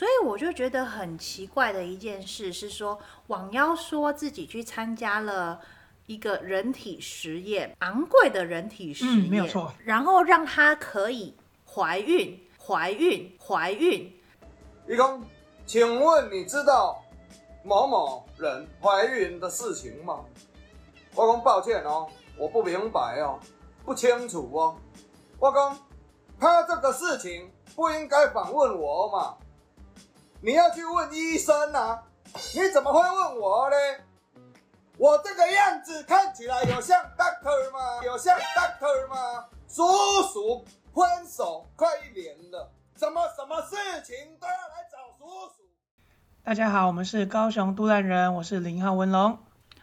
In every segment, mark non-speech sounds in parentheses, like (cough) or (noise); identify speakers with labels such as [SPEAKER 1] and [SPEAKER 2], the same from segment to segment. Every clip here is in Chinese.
[SPEAKER 1] 所以我就觉得很奇怪的一件事是说，网妖说自己去参加了一个人体实验，昂贵的人体实验，
[SPEAKER 2] 嗯，没有错，
[SPEAKER 1] 然后让她可以怀孕，怀孕，怀孕。
[SPEAKER 3] 一公，请问你知道某某人怀孕的事情吗？我公抱歉哦，我不明白哦，不清楚哦。我公他这个事情不应该访问我嘛，你要去问医生啊。你怎么会问我呢？我这个样子看起来有像 doctor 吗？有像 doctor 吗？叔叔分手快一年了。什么什么事情都要来找叔叔。
[SPEAKER 2] 大家好，我们是高雄都兰人，我是零号文龙，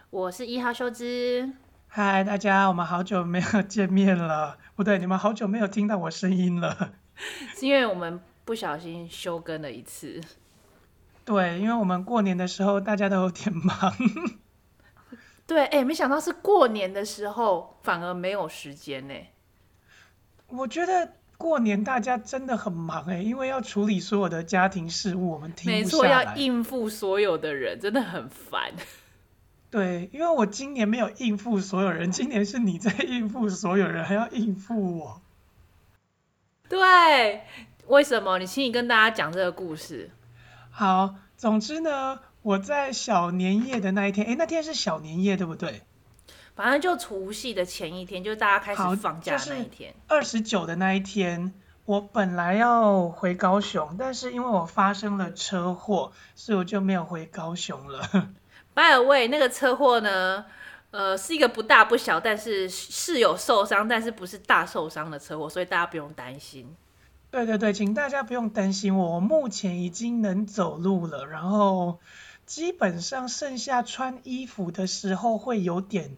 [SPEAKER 1] 我是一号修枝。
[SPEAKER 2] 嗨，大家，我们好久没有见面了，不对，你们好久没有听到我声音了，(laughs)
[SPEAKER 1] 是因为我们不小心休更了一次。
[SPEAKER 2] 对，因为我们过年的时候大家都有点忙。(laughs)
[SPEAKER 1] 对，哎，没想到是过年的时候反而没有时间呢。
[SPEAKER 2] 我觉得。过年大家真的很忙哎，因为要处理所有的家庭事务，我们停不下来。
[SPEAKER 1] 没错，要应付所有的人，真的很烦。
[SPEAKER 2] 对，因为我今年没有应付所有人，今年是你在应付所有人，还要应付我。
[SPEAKER 1] 对，为什么？你请你跟大家讲这个故事。
[SPEAKER 2] 好，总之呢，我在小年夜的那一天，哎，那天是小年夜，对不对？
[SPEAKER 1] 反正就除夕的前一天，就是大家开始放假的那一天。
[SPEAKER 2] 二十九的那一天，我本来要回高雄，但是因为我发生了车祸，所以我就没有回高雄了。(laughs)
[SPEAKER 1] By the way，那个车祸呢，呃，是一个不大不小，但是是有受伤，但是不是大受伤的车祸，所以大家不用担心。
[SPEAKER 2] 对对对，请大家不用担心我，我目前已经能走路了，然后基本上剩下穿衣服的时候会有点。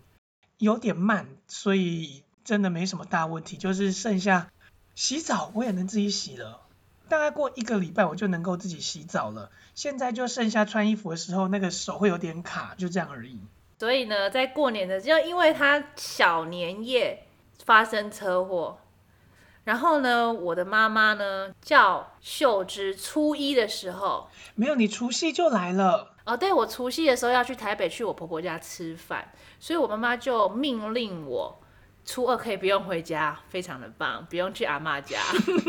[SPEAKER 2] 有点慢，所以真的没什么大问题。就是剩下洗澡，我也能自己洗了。大概过一个礼拜，我就能够自己洗澡了。现在就剩下穿衣服的时候，那个手会有点卡，就这样而已。
[SPEAKER 1] 所以呢，在过年的，就因为他小年夜发生车祸，然后呢，我的妈妈呢叫秀芝初一的时候，
[SPEAKER 2] 没有，你除夕就来了。
[SPEAKER 1] 哦，对，我除夕的时候要去台北去我婆婆家吃饭，所以我妈妈就命令我初二可以不用回家，非常的棒，不用去阿妈家，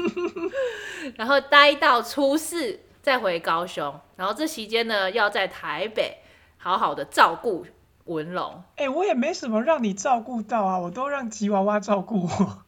[SPEAKER 1] (laughs) (laughs) 然后待到初四再回高雄，然后这期间呢要在台北好好的照顾文龙。
[SPEAKER 2] 哎，我也没什么让你照顾到啊，我都让吉娃娃照顾我。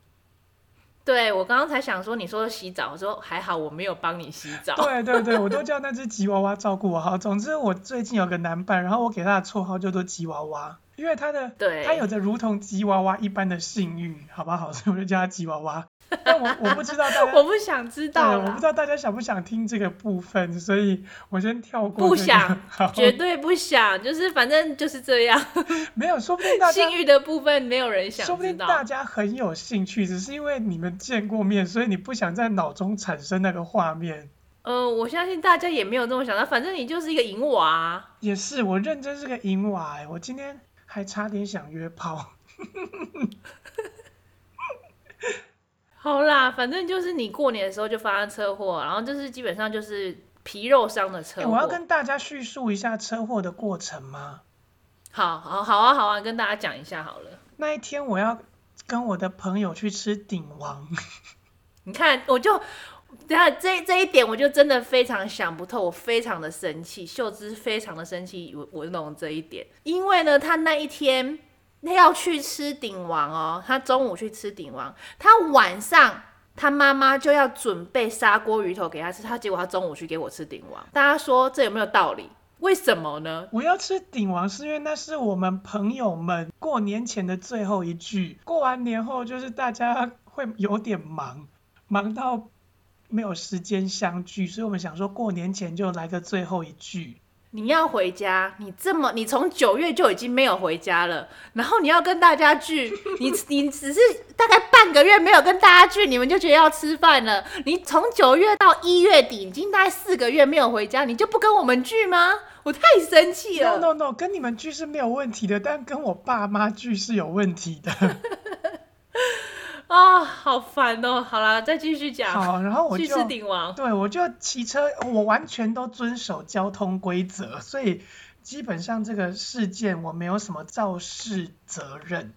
[SPEAKER 1] 对，我刚刚才想说，你说洗澡，我说还好我没有帮你洗澡。
[SPEAKER 2] 对对对，我都叫那只吉娃娃照顾我。好，总之我最近有个男伴，然后我给他的绰号叫做吉娃娃，因为他的，对，他有着如同吉娃娃一般的性欲，好不好？所以我就叫他吉娃娃。(laughs) 但我我不知道大家，(laughs)
[SPEAKER 1] 我不想知道，
[SPEAKER 2] 我不知道大家想不想听这个部分，所以我先跳过、这个。
[SPEAKER 1] 不想，(laughs) 绝对不想，就是反正就是这样。
[SPEAKER 2] 没有，说不定大家
[SPEAKER 1] 性欲的部分没有人想。
[SPEAKER 2] 说不定大家很有兴趣，只是因为你们见过面，所以你不想在脑中产生那个画面。
[SPEAKER 1] 呃，我相信大家也没有这么想到，反正你就是一个淫娃。
[SPEAKER 2] 也是，我认真是个淫娃，我今天还差点想约炮。
[SPEAKER 1] 好啦，反正就是你过年的时候就发生车祸，然后就是基本上就是皮肉伤的车祸。
[SPEAKER 2] 我要跟大家叙述一下车祸的过程吗？
[SPEAKER 1] 好，好，好啊，好啊，跟大家讲一下好了。
[SPEAKER 2] 那一天我要跟我的朋友去吃鼎王，(laughs)
[SPEAKER 1] 你看，我就，等下这这一点我就真的非常想不透，我非常的生气，秀芝非常的生气，我我懂这一点，因为呢，他那一天。他要去吃鼎王哦，他中午去吃鼎王，他晚上他妈妈就要准备砂锅鱼头给他吃，他结果他中午去给我吃鼎王，大家说这有没有道理？为什么呢？
[SPEAKER 2] 我要吃鼎王是因为那是我们朋友们过年前的最后一聚，过完年后就是大家会有点忙，忙到没有时间相聚，所以我们想说过年前就来个最后一聚。
[SPEAKER 1] 你要回家，你这么，你从九月就已经没有回家了，然后你要跟大家聚，(laughs) 你你只是大概半个月没有跟大家聚，你们就觉得要吃饭了。你从九月到一月底，已经大概四个月没有回家，你就不跟我们聚吗？我太生气了。
[SPEAKER 2] No no no，跟你们聚是没有问题的，但跟我爸妈聚是有问题的。(laughs)
[SPEAKER 1] 啊、哦，好烦哦！好了，再继续讲。
[SPEAKER 2] 好，然后我就
[SPEAKER 1] 去吃鼎王。
[SPEAKER 2] 对，我就骑车，我完全都遵守交通规则，所以基本上这个事件我没有什么肇事责任。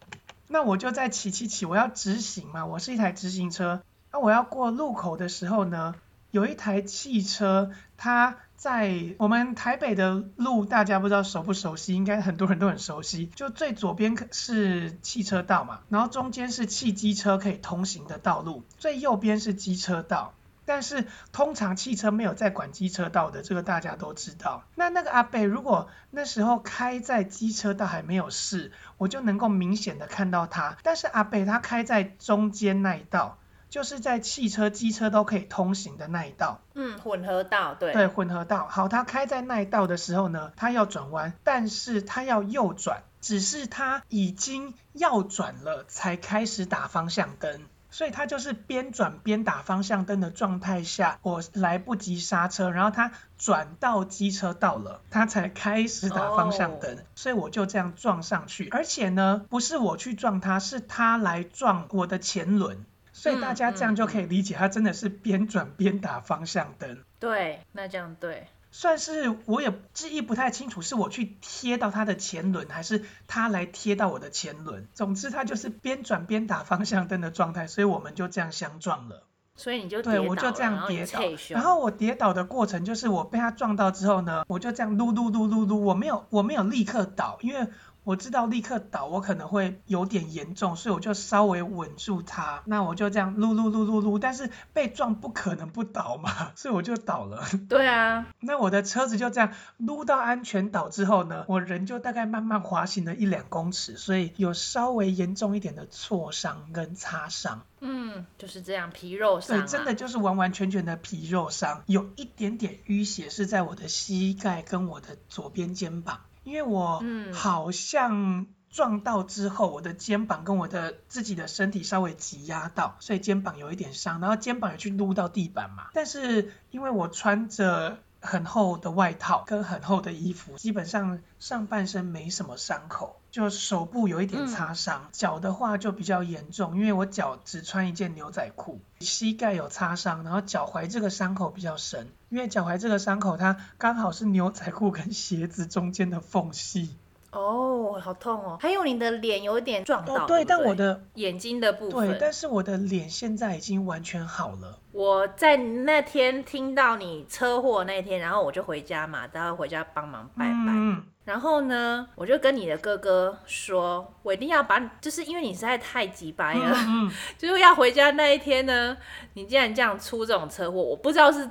[SPEAKER 2] 那我就在骑骑骑，我要直行嘛，我是一台直行车。那我要过路口的时候呢，有一台汽车，它在我们台北的路，大家不知道熟不熟悉？应该很多人都很熟悉。就最左边是汽车道嘛，然后中间是汽机车可以通行的道路，最右边是机车道。但是通常汽车没有在管机车道的，这个大家都知道。那那个阿伯如果那时候开在机车道还没有事，我就能够明显的看到他。但是阿伯他开在中间那一道，就是在汽车、机车都可以通行的那一道。
[SPEAKER 1] 嗯，混合道，对。
[SPEAKER 2] 对，混合道。好，他开在那一道的时候呢，他要转弯，但是他要右转，只是他已经要转了才开始打方向灯。所以他就是边转边打方向灯的状态下，我来不及刹车，然后他转到机车道了，他才开始打方向灯，所以我就这样撞上去。而且呢，不是我去撞他，是他来撞我的前轮，所以大家这样就可以理解，它真的是边转边打方向灯。
[SPEAKER 1] 对，那这样对。
[SPEAKER 2] 算是我也记忆不太清楚，是我去贴到它的前轮，还是它来贴到我的前轮。总之，它就是边转边打方向灯的状态，所以我们就这样相撞了。
[SPEAKER 1] 所以你就
[SPEAKER 2] 对，我就这样跌倒。然后我跌倒的过程就是我被他撞到之后呢，我就这样噜噜噜噜噜，我没有我没有立刻倒，因为。我知道立刻倒，我可能会有点严重，所以我就稍微稳住它。那我就这样撸撸撸撸撸，但是被撞不可能不倒嘛，所以我就倒了。
[SPEAKER 1] 对啊。
[SPEAKER 2] 那我的车子就这样撸到安全岛之后呢，我人就大概慢慢滑行了一两公尺，所以有稍微严重一点的挫伤跟擦伤。
[SPEAKER 1] 嗯，就是这样，皮肉伤啊。
[SPEAKER 2] 对，真的就是完完全全的皮肉伤，有一点点淤血是在我的膝盖跟我的左边肩膀。因为我好像撞到之后，我的肩膀跟我的自己的身体稍微挤压到，所以肩膀有一点伤，然后肩膀也去撸到地板嘛。但是因为我穿着很厚的外套跟很厚的衣服，基本上上半身没什么伤口，就手部有一点擦伤，脚的话就比较严重，因为我脚只穿一件牛仔裤，膝盖有擦伤，然后脚踝这个伤口比较深。因为脚踝这个伤口，它刚好是牛仔裤跟鞋子中间的缝隙。
[SPEAKER 1] 哦，好痛哦！还有你的脸有点撞到。
[SPEAKER 2] 哦，对，对，但我的
[SPEAKER 1] 眼睛的部分。
[SPEAKER 2] 对，但是我的脸现在已经完全好了。
[SPEAKER 1] 我在那天听到你车祸那天，然后我就回家嘛，然后回家帮忙拜拜。嗯。然后呢，我就跟你的哥哥说，我一定要把你，就是因为你实在太急掰了，嗯嗯 (laughs) 就是要回家那一天呢，你竟然这样出这种车祸，我不知道是。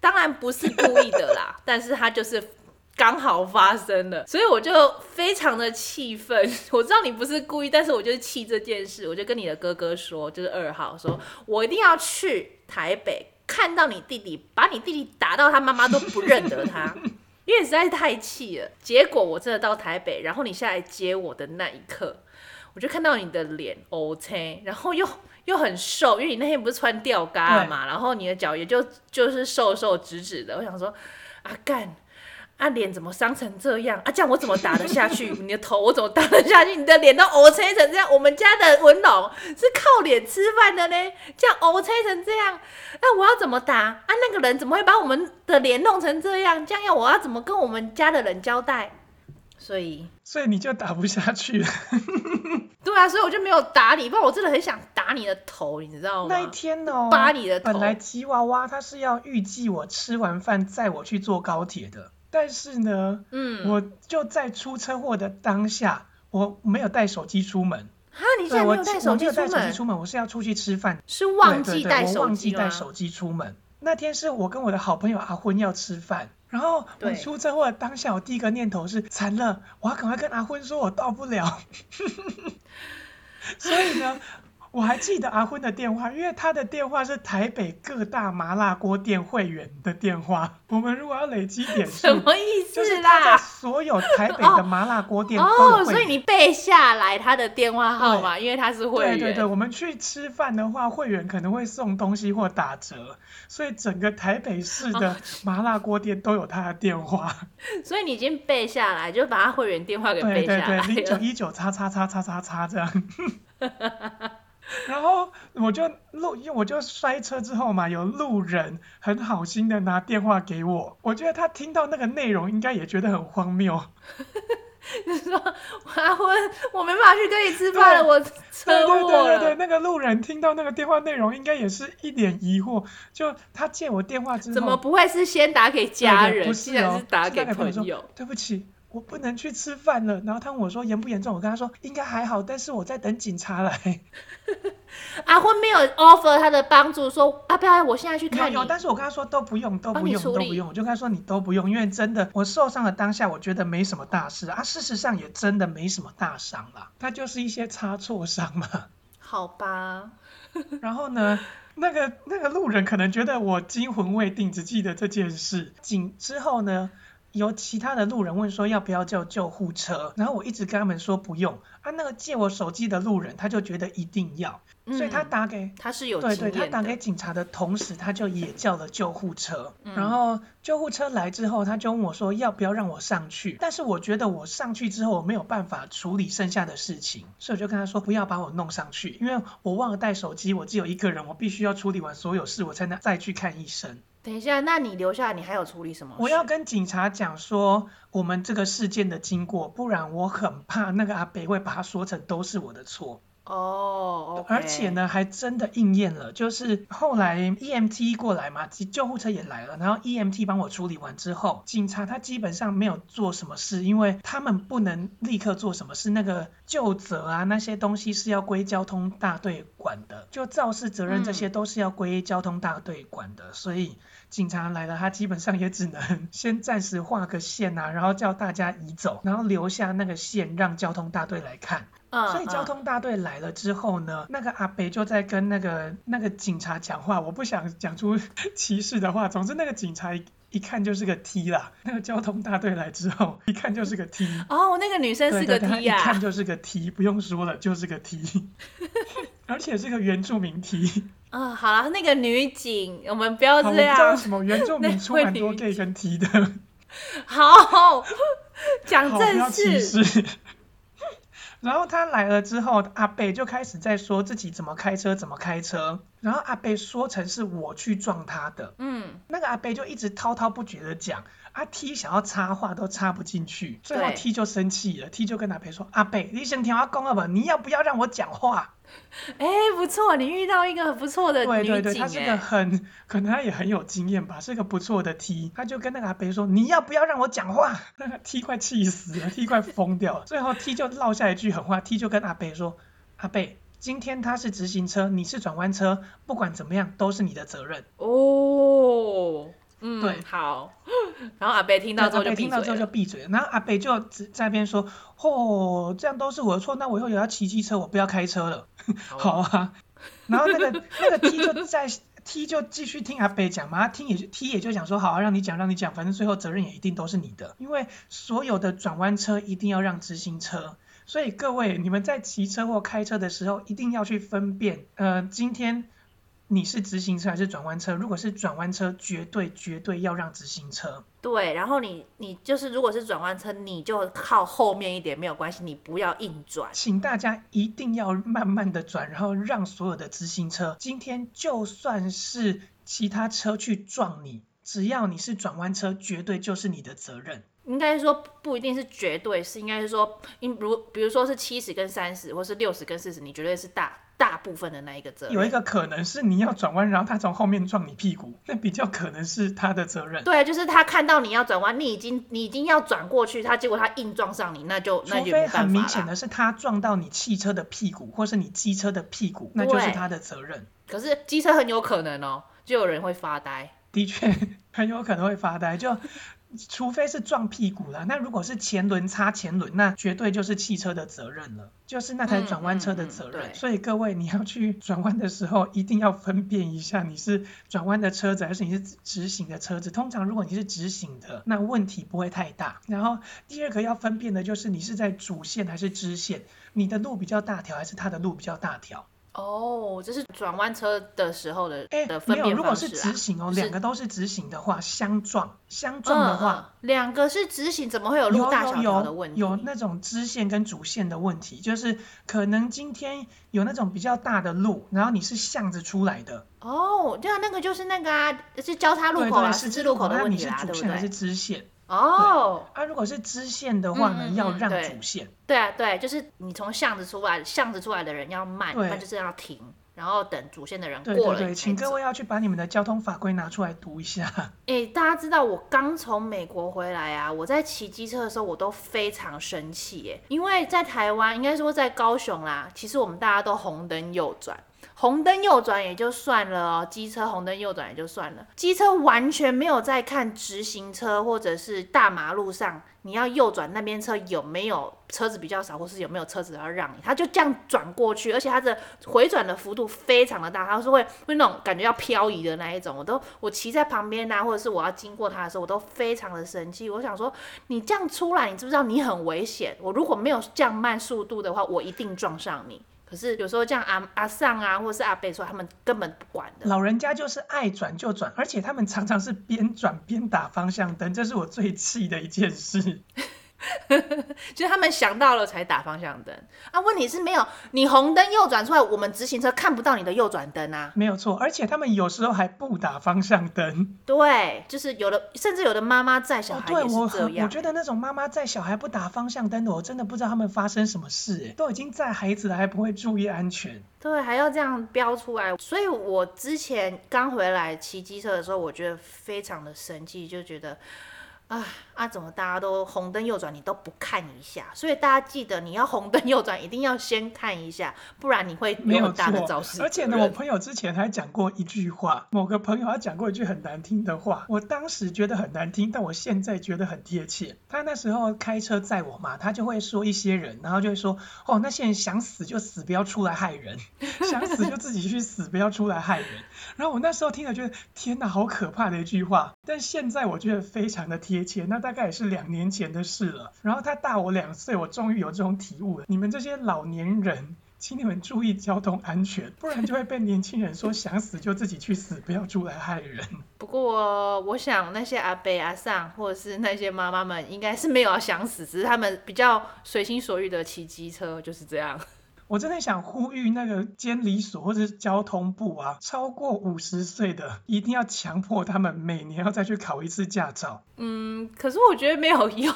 [SPEAKER 1] 当然不是故意的啦，(laughs) 但是他就是刚好发生了，所以我就非常的气愤。(laughs) 我知道你不是故意，但是我就是气这件事，我就跟你的哥哥说，就是二号，说我一定要去台北看到你弟弟，把你弟弟打到他妈妈都不认得他，(laughs) 因为实在是太气了。结果我真的到台北，然后你下来接我的那一刻，我就看到你的脸 O K，，然后又。又很瘦，因为你那天不是穿吊嘎嘛，然后你的脚也就就是瘦瘦直直的。我想说，啊干，啊脸怎么伤成这样？啊这样我怎么打得下去？(laughs) 你的头我怎么打得下去？你的脸都乌青成这样。我们家的文龙是靠脸吃饭的呢，这样乌青成这样，那我要怎么打？啊那个人怎么会把我们的脸弄成这样？这样要我要怎么跟我们家的人交代？所以，
[SPEAKER 2] 所以你就打不下去了。(laughs)
[SPEAKER 1] 对啊，所以我就没有打你，不然我真的很想打你的头，你知道吗？
[SPEAKER 2] 那一天哦，
[SPEAKER 1] 扒你的头。
[SPEAKER 2] 本来吉娃娃他是要预计我吃完饭载我去坐高铁的，但是呢，嗯，我就在出车祸的当下，我没有带手机出门。
[SPEAKER 1] 哈，你现在没有带手机出门？我没有带手机出门，
[SPEAKER 2] 我是要出去吃饭，
[SPEAKER 1] 是忘记带手机吗？
[SPEAKER 2] 对对对，我忘记带手机出门。那天是我跟我的好朋友阿昏要吃饭。然后我出车祸当下，我第一个念头是惨了，我要赶快跟阿坤说我到不了。(laughs) (laughs) 所以呢。我还记得阿昏的电话，因为他的电话是台北各大麻辣锅店会员的电话。我们如果要累积点数，(laughs)
[SPEAKER 1] 什么意思啦？
[SPEAKER 2] 就是他在所有台北的麻辣锅店。
[SPEAKER 1] 哦，所以你背下来他的电话号码，因为他是会员。
[SPEAKER 2] 对对对，我们去吃饭的话，会员可能会送东西或打折，所以整个台北市的 (laughs) 麻辣锅店都有他的电话。(laughs)
[SPEAKER 1] 所以你已经背下来，就把他会员电话给背下来。
[SPEAKER 2] 对对对，零九一九叉叉叉叉叉叉这样。(laughs) 然后我就路，因为我就摔车之后嘛，有路人很好心的拿电话给我，我觉得他听到那个内容应该也觉得很荒谬。(laughs)
[SPEAKER 1] 你说阿昏，我没办法去跟你吃饭了，我车祸了。
[SPEAKER 2] 对对对对，那个路人听到那个电话内容，应该也是一脸疑惑。就他借我电话之后，
[SPEAKER 1] 怎么不会是先打给家人，
[SPEAKER 2] 不是哦，
[SPEAKER 1] 是打给朋友？
[SPEAKER 2] 对不起。我不能去吃饭了，然后他问我说严不严重，我跟他说应该还好，但是我在等警察来。(laughs)
[SPEAKER 1] 阿昏没有 offer 他的帮助，说啊不要，我现在去看你。
[SPEAKER 2] 有，但是我跟他说都不用，都不用，都不用，我就跟他说你都不用，因为真的我受伤的当下，我觉得没什么大事啊，事实上也真的没什么大伤啦，他就是一些擦挫伤嘛。
[SPEAKER 1] 好吧。(laughs)
[SPEAKER 2] 然后呢，那个那个路人可能觉得我惊魂未定，只记得这件事。警之后呢？有其他的路人问说要不要叫救护车，然后我一直跟他们说不用。啊，那个借我手机的路人他就觉得一定要，嗯、所以他打给
[SPEAKER 1] 他是有
[SPEAKER 2] 对对，他打给警察的同时，他就也叫了救护车。嗯、然后救护车来之后，他就问我说要不要让我上去，但是我觉得我上去之后我没有办法处理剩下的事情，所以我就跟他说不要把我弄上去，因为我忘了带手机，我只有一个人，我必须要处理完所有事，我才能再去看医生。
[SPEAKER 1] 等一下，那你留下，你还有处理什么？
[SPEAKER 2] 我要跟警察讲说我们这个事件的经过，不然我很怕那个阿北会把它说成都是我的错。
[SPEAKER 1] 哦，oh, okay.
[SPEAKER 2] 而且呢，还真的应验了，就是后来 EMT 过来嘛，救护车也来了，然后 EMT 帮我处理完之后，警察他基本上没有做什么事，因为他们不能立刻做什么事，那个就责啊那些东西是要归交通大队管的，就肇事责任这些都是要归交通大队管的，嗯、所以警察来了，他基本上也只能 (laughs) 先暂时画个线啊，然后叫大家移走，然后留下那个线让交通大队来看。所以交通大队来了之后呢，那个阿北就在跟那个那个警察讲话，我不想讲出歧视的话，总之那个警察一,看就是个 T 啦。那个交通大队来之后，一看就是个 T。
[SPEAKER 1] 哦，那个女生是个 T 呀、啊。
[SPEAKER 2] 一看就是个 T，不用说了，就是个 T，(laughs) 而且是个原住民 T。
[SPEAKER 1] 啊、哦，好了，那个女警，我们不要这样。
[SPEAKER 2] 我知道什么原住民出蛮多 gay 跟 T 的。
[SPEAKER 1] 好，讲正事。
[SPEAKER 2] 然后他来了之后，阿贝就开始在说自己怎么开车，怎么开车。然后阿贝说成是我去撞他的。嗯。那个阿贝就一直滔滔不绝的讲，阿 T 想要插话都插不进去，最后 T 就生气了。T 就跟阿贝说：“阿贝，你先听我讲好不好？你要不要让我讲话？” (laughs)
[SPEAKER 1] 哎，不错，你遇到一个很不错的女警。对对对，
[SPEAKER 2] 他是个很，可能他也很有经验吧，是个不错的 T。他就跟那个阿北说：“你要不要让我讲话？” (laughs) 那个 T 快气死了，T 快疯掉了。最后 T 就落下一句狠话，T 就跟阿北说：“阿北，今天他是直行车，你是转弯车，不管怎么样都是你的责任。”
[SPEAKER 1] 哦。嗯，
[SPEAKER 2] 对，
[SPEAKER 1] 好。(laughs) 然后阿贝听到之后就闭嘴。听到之后
[SPEAKER 2] 就闭嘴。然后阿贝就在那边说：“哦，这样都是我的错，那我以后也要骑机车，我不要开车了。好，啊。”然后那个 (laughs) 那个 T 就在 T 就继续听阿北讲嘛，他听也 T 也就讲说：“好啊，让你讲，让你讲，反正最后责任也一定都是你的，因为所有的转弯车一定要让直行车。所以各位，你们在骑车或开车的时候，一定要去分辨，呃，今天。”你是直行车还是转弯车？如果是转弯车，绝对绝对要让直行车。
[SPEAKER 1] 对，然后你你就是如果是转弯车，你就靠后面一点没有关系，你不要硬转。
[SPEAKER 2] 请大家一定要慢慢的转，然后让所有的直行车。今天就算是其他车去撞你，只要你是转弯车，绝对就是你的责任。
[SPEAKER 1] 应该是说不一定是绝对，是应该是说，因如比如说是七十跟三十，或是六十跟四十，你绝对是大。大部分的那一个责任，
[SPEAKER 2] 有一个可能是你要转弯，然后他从后面撞你屁股，那比较可能是他的责任。
[SPEAKER 1] 对，就是他看到你要转弯，你已经你已经要转过去，他结果他硬撞上你，那就那就
[SPEAKER 2] 很明显的是他撞到你汽车的屁股，或是你机车的屁股，那就是他的责任。
[SPEAKER 1] 可是机车很有可能哦，就有人会发呆。
[SPEAKER 2] 的确，(laughs) 很有可能会发呆，就。除非是撞屁股了，那如果是前轮擦前轮，那绝对就是汽车的责任了，就是那台转弯车的责任。嗯嗯嗯、所以各位，你要去转弯的时候，一定要分辨一下，你是转弯的车子还是你是直行的车子。通常如果你是直行的，那问题不会太大。然后第二个要分辨的就是你是在主线还是支线，你的路比较大条还是他的路比较大条。
[SPEAKER 1] 哦，这是转弯车的时候的
[SPEAKER 2] 哎，
[SPEAKER 1] 的分辨方式啊。
[SPEAKER 2] 如果是直行哦，两个都是直行的话，相撞，相撞的话，
[SPEAKER 1] 两、嗯嗯、个是直行，怎么会有路大小条的问题？
[SPEAKER 2] 有有，有那种支线跟主线的问题，就是可能今天有那种比较大的路，然后你是巷子出来的。
[SPEAKER 1] 哦，对啊，那个就是那个啊，是交叉路口啊，十字路口的问题啦，
[SPEAKER 2] 对不对？还是支线？
[SPEAKER 1] 哦，
[SPEAKER 2] 啊，如果是支线的话呢，嗯、要让主线。
[SPEAKER 1] 对啊，对，就是你从巷子出来，巷子出来的人要慢，那就是要停。然后等主线的人过了。对对对，
[SPEAKER 2] 请各位要去把你们的交通法规拿出来读一下。(laughs)
[SPEAKER 1] 哎，大家知道我刚从美国回来啊，我在骑机车的时候我都非常生气，哎，因为在台湾，应该说在高雄啦，其实我们大家都红灯右转。红灯右转也就算了哦，机车红灯右转也就算了，机车完全没有在看直行车或者是大马路上你要右转那边车有没有车子比较少，或是有没有车子要让你，他就这样转过去，而且他的回转的幅度非常的大，他是会会那种感觉要漂移的那一种，我都我骑在旁边啊，或者是我要经过他的时候，我都非常的生气，我想说你这样出来，你知不知道你很危险？我如果没有降慢速度的话，我一定撞上你。可是有时候像阿阿尚啊，或者是阿贝说，他们根本不管的。
[SPEAKER 2] 老人家就是爱转就转，而且他们常常是边转边打方向灯，这是我最气的一件事。(laughs)
[SPEAKER 1] 就是他们想到了才打方向灯啊！问题是没有你红灯右转出来，我们直行车看不到你的右转灯啊。
[SPEAKER 2] 没有错，而且他们有时候还不打方向灯。
[SPEAKER 1] 对，就是有的，甚至有的妈妈载小孩也是这样。哦，对，
[SPEAKER 2] 我我觉得那种妈妈载小孩不打方向灯的，我真的不知道他们发生什么事哎，都已经载孩子了，还不会注意安全。
[SPEAKER 1] 对，还要这样标出来，所以我之前刚回来骑机车的时候，我觉得非常的生气，就觉得。啊啊！怎么大家都红灯右转，你都不看一下？所以大家记得，你要红灯右转，一定要先看一下，不然你会没有大的肇事。
[SPEAKER 2] 而且呢，我朋友之前还讲过一句话，某个朋友他讲过一句很难听的话，我当时觉得很难听，但我现在觉得很贴切。他那时候开车载我嘛，他就会说一些人，然后就会说，哦，那些人想死就死，不要出来害人；(laughs) 想死就自己去死，不要出来害人。然后我那时候听了觉得，天哪，好可怕的一句话。但现在我觉得非常的贴那大概也是两年前的事了。然后他大我两岁，我终于有这种体悟了。你们这些老年人，请你们注意交通安全，不然就会被年轻人说想死就自己去死，不要出来害人。
[SPEAKER 1] 不过我想那些阿伯阿上或者是那些妈妈们，应该是没有要想死，只是他们比较随心所欲的骑机车，就是这样。
[SPEAKER 2] 我真的想呼吁那个监理所或者是交通部啊，超过五十岁的一定要强迫他们每年要再去考一次驾照。
[SPEAKER 1] 嗯，可是我觉得没有用。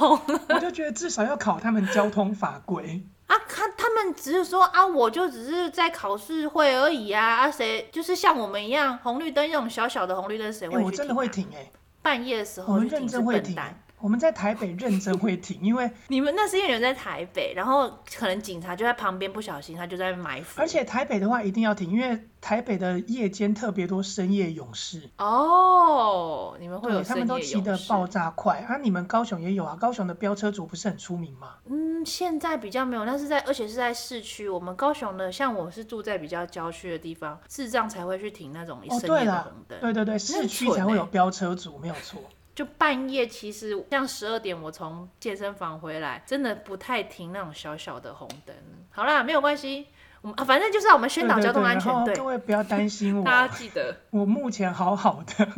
[SPEAKER 2] 我就觉得至少要考他们交通法规。
[SPEAKER 1] 啊，他他们只是说啊，我就只是在考试会而已啊。啊，谁就是像我们一样，红绿灯那种小小的红绿灯，谁会停啊？
[SPEAKER 2] 欸，我真的会停哎，欸，
[SPEAKER 1] 半夜的时候，我们认真会停。
[SPEAKER 2] 我们在台北认真会停，因为
[SPEAKER 1] 你们那是因为你们在台北，然后可能警察就在旁边，不小心他就在埋伏。
[SPEAKER 2] 而且台北的话一定要停，因为台北的夜间特别多深夜勇士。
[SPEAKER 1] 哦，你们会？他们都骑得
[SPEAKER 2] 爆炸快啊！你们高雄也有啊？高雄的飙车族不是很出名吗？
[SPEAKER 1] 嗯，现在比较没有，但是在而且是在市区。我们高雄的，像我是住在比较郊区的地方，智障才会去停那种深夜的红灯。哦，对，
[SPEAKER 2] 对对对，市区才会有飙车族，没有错。
[SPEAKER 1] 就半夜，其实像十二点，我从健身房回来，真的不太停那种小小的红灯。好啦，没有关系，我们、啊、反正就是让我们宣导交通安全。对，对，对，
[SPEAKER 2] 各位不要担心我，
[SPEAKER 1] 大家记得，
[SPEAKER 2] 我目前好好的，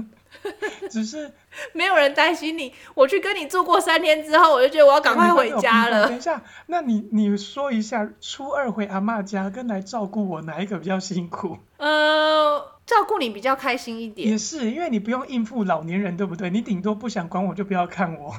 [SPEAKER 2] (laughs) 只是
[SPEAKER 1] 没有人担心你。我去跟你住过三天之后，我就觉得我要赶快回家了。
[SPEAKER 2] 等一下，那你你说一下，初二回阿妈家跟来照顾我哪一个比较辛苦？
[SPEAKER 1] 呃。照顾你比较开心一点，
[SPEAKER 2] 也是因为你不用应付老年人，对不对？你顶多不想管我，就不要看我。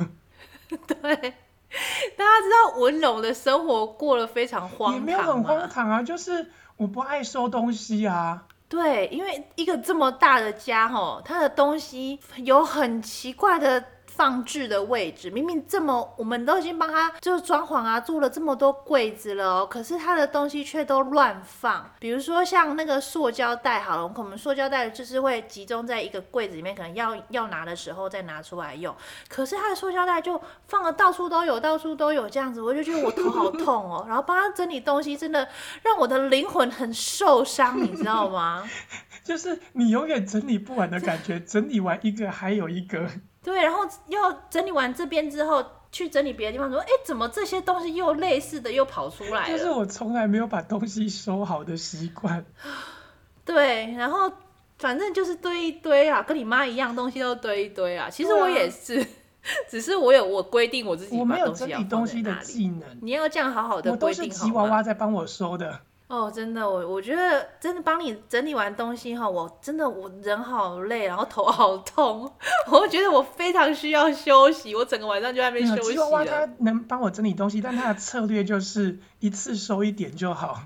[SPEAKER 1] 对，大家知道文龙的生活过得非常荒唐吗？也
[SPEAKER 2] 没有很荒唐啊，就是我不爱收东西啊。
[SPEAKER 1] 对，因为一个这么大的家，吼，他的东西有很奇怪的。放置的位置明明这么，我们都已经帮他就是装潢啊，做了这么多柜子了哦，可是他的东西却都乱放。比如说像那个塑胶袋，好了，我们塑胶袋就是会集中在一个柜子里面，可能要要拿的时候再拿出来用。可是他的塑胶袋就放的到处都有，到处都有这样子，我就觉得我头好痛哦。然后帮他整理东西，真的让我的灵魂很受伤，你知道吗？(laughs)
[SPEAKER 2] 就是你永远整理不完的感觉，整理完一个还有一个。
[SPEAKER 1] 对，然后要整理完这边之后，去整理别的地方，说，哎，怎么这些东西又类似的又跑出来了？
[SPEAKER 2] 就是我从来没有把东西收好的习惯。(gasps)
[SPEAKER 1] 对，然后反正就是堆一堆啊，跟你妈一样，东西都堆一堆啊。其实我也是，啊、只是我有我规定我自己，
[SPEAKER 2] 我没有整理东西的技能。
[SPEAKER 1] 你要这样好好的规定，我都是
[SPEAKER 2] 吉娃娃在帮我收的。
[SPEAKER 1] 哦，真的，我我觉得真的帮你整理完东西哈，我真的我人好累，然后头好痛，(laughs) 我觉得我非常需要休息，我整个晚上就在那边休息。吉娃娃
[SPEAKER 2] 他能帮我整理东西，但他的策略就是一次收一点就好，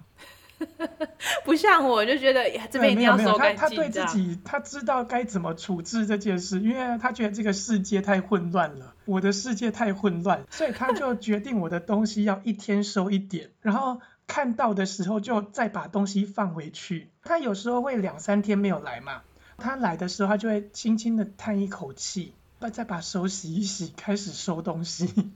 [SPEAKER 2] (laughs)
[SPEAKER 1] 不像我就觉得这边一定要收干净。
[SPEAKER 2] 他他对自己他知道该怎么处置这件事，因为他觉得这个世界太混乱了，我的世界太混乱，所以他就决定我的东西要一天收一点，然后。看到的时候就再把东西放回去。他有时候会两三天没有来嘛，他来的时候他就会轻轻的叹一口气，再把手洗一洗，开始收东西。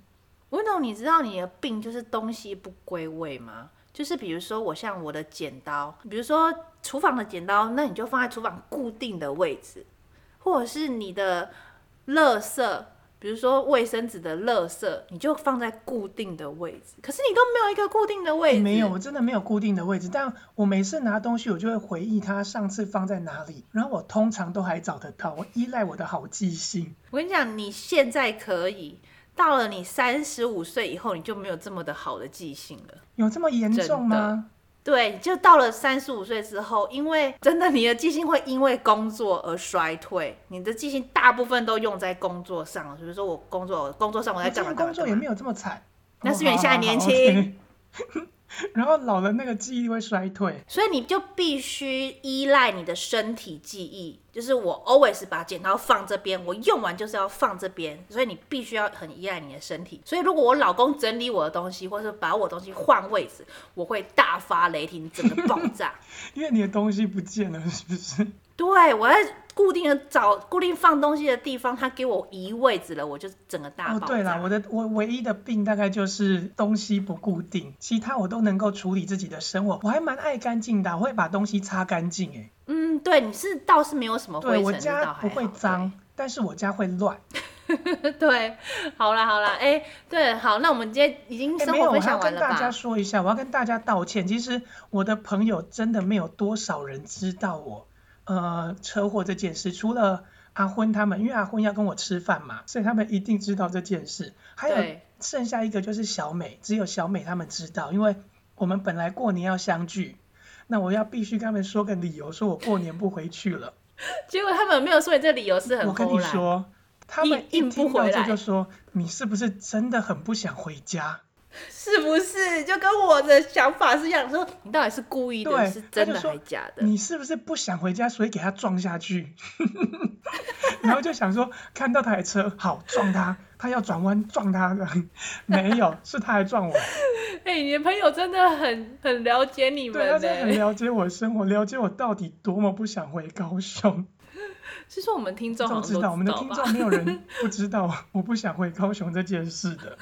[SPEAKER 1] 文总，你知道你的病就是东西不归位吗？就是比如说我像我的剪刀，比如说厨房的剪刀，那你就放在厨房固定的位置，或者是你的垃圾。比如说卫生纸的垃圾，你就放在固定的位置。可是你都没有一个固定的位置。
[SPEAKER 2] 没有，我真的没有固定的位置。但我每次拿东西，我就会回忆它上次放在哪里，然后我通常都还找得到。我依赖我的好记性。
[SPEAKER 1] 我跟你讲，你现在可以，到了你三十五岁以后，你就没有这么的好的记性了。
[SPEAKER 2] 有这么严重吗？
[SPEAKER 1] 对，就到了三十五岁之后，因为真的你的记性会因为工作而衰退，你的记性大部分都用在工作上了，比如说我工作，工作上我在干嘛，
[SPEAKER 2] 工作也没有这么惨，
[SPEAKER 1] 那是因为你现在年轻。(laughs)
[SPEAKER 2] 然后老了那个记忆会衰退，
[SPEAKER 1] 所以你就必须依赖你的身体记忆，就是我 always 把剪刀放这边，我用完就是要放这边，所以你必须要很依赖你的身体。所以如果我老公整理我的东西，或是把我的东西换位置，我会大发雷霆，整个爆炸。(laughs)
[SPEAKER 2] 因为你的东西不见了，是不是？(laughs)
[SPEAKER 1] 对，我在固定的找固定放东西的地方，他给我移位置了，我就整个大爆炸。
[SPEAKER 2] 哦，对了，我的我唯一的病大概就是东西不固定，其他我都能够处理自己的生活。我还蛮爱干净的，我会把东西擦干净。哎，
[SPEAKER 1] 嗯，对，你是倒是没有什么灰尘，
[SPEAKER 2] 我家不会脏，但是我家会乱。(laughs)
[SPEAKER 1] 对，好啦好啦，哎，对，好，那我们今天已经生活分享完了吧？
[SPEAKER 2] 我要跟大家说一下，我要跟大家道歉。其实我的朋友真的没有多少人知道我。呃，车祸这件事，除了阿昏他们，因为阿昏要跟我吃饭嘛，所以他们一定知道这件事。还有剩下一个就是小美，只有小美他们知道，因为我们本来过年要相聚，那我要必须跟他们说个理由，说我过年不回去了。(laughs)
[SPEAKER 1] 结果他们没有说你这理由是很，
[SPEAKER 2] 我跟你说，他们一听到这就说，你是不是真的很不想回家？
[SPEAKER 1] 是不是就跟我的想法是一样？说你到底是故意的，是真的还是假的？
[SPEAKER 2] 你是不是不想回家，所以给他撞下去？(laughs) 然后就想说，看到台车好撞他，他要转弯撞他的，没有，是他来撞我。(laughs)
[SPEAKER 1] 哎、欸，你的朋友真的很很了解你们，
[SPEAKER 2] 对，他真的很了解我的生活，了解我到底多么不想回高雄。(laughs)
[SPEAKER 1] 是说我们听众都
[SPEAKER 2] 知道，我们的听众没有人不知道我不想回高雄这件事的。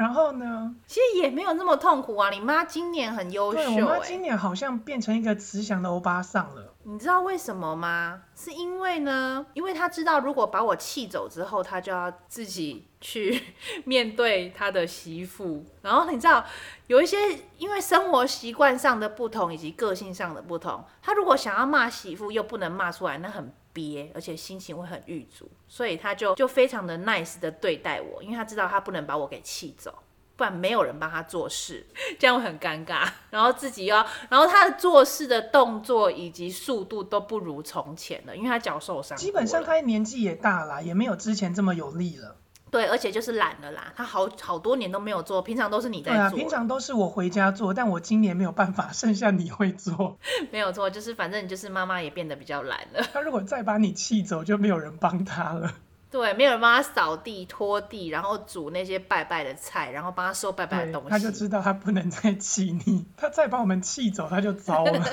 [SPEAKER 2] 然后呢？
[SPEAKER 1] 其实也没有那么痛苦啊。你妈今年很优秀，欸，
[SPEAKER 2] 对，我妈今年好像变成一个慈祥的欧巴桑了。
[SPEAKER 1] 你知道为什么吗？是因为呢，因为她知道如果把我气走之后，她就要自己去 (laughs) 面对她的媳妇。然后你知道有一些因为生活习惯上的不同以及个性上的不同，她如果想要骂媳妇又不能骂出来，那很。憋，而且心情会很郁卒，所以他就就非常的 nice 的对待我，因为他知道他不能把我给气走，不然没有人帮他做事，(laughs) 这样会很尴尬。然后自己要，然后他的做事的动作以及速度都不如从前了，因为他脚受伤。
[SPEAKER 2] 基本上他年纪也大了，也没有之前这么有力了。
[SPEAKER 1] 对，而且就是懒了啦，他好好多年都没有做，平常都是你在做。
[SPEAKER 2] 对啊，平常都是我回家做，但我今年没有办法，(laughs) 剩下你会做。(laughs)
[SPEAKER 1] 没有错，就是反正就是妈妈也变得比较懒了。(laughs)
[SPEAKER 2] 他如果再把你气走，就没有人帮他了。
[SPEAKER 1] 对，没有人帮他扫地、拖地，然后煮那些拜拜的菜，然后帮他收拜拜的东西。
[SPEAKER 2] 他就知道他不能再气你，他再把我们气走，他就糟了。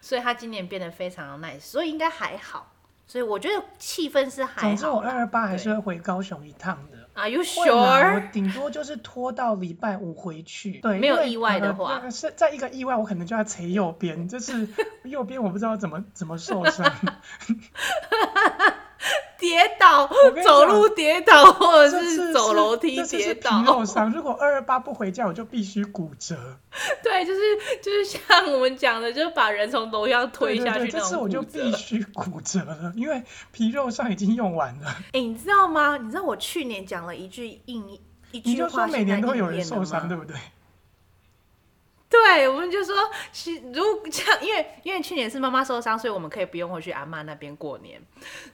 [SPEAKER 1] 所以他今年变得非常的 nice，所以应该还好。所以我觉得气氛是还好。
[SPEAKER 2] 总之我二二八还是会回高雄一趟的。
[SPEAKER 1] Are you sure？我
[SPEAKER 2] 顶多就是拖到礼拜五回去。对，
[SPEAKER 1] 没有意外的话。
[SPEAKER 2] 呃、是在一个意外，我可能就要捶右边，就是 (laughs) 右边我不知道怎么怎么受伤。(laughs)
[SPEAKER 1] 跌倒，走路跌倒，或者是走楼梯跌倒。
[SPEAKER 2] 皮肉伤，如果二二八不回家，我就必须骨折。(laughs)
[SPEAKER 1] 对，就是就是像我们讲的，就是把人从楼上推下去。
[SPEAKER 2] 这次我就必须骨折了，因为皮肉伤已经用完了。哎、
[SPEAKER 1] 欸，你知道吗？你知道我去年讲了一句硬一句话，
[SPEAKER 2] 你就说每年都有人受伤，对不对？
[SPEAKER 1] 对，我们就说，如这样因为因为去年是妈妈受伤，所以我们可以不用回去阿妈那边过年。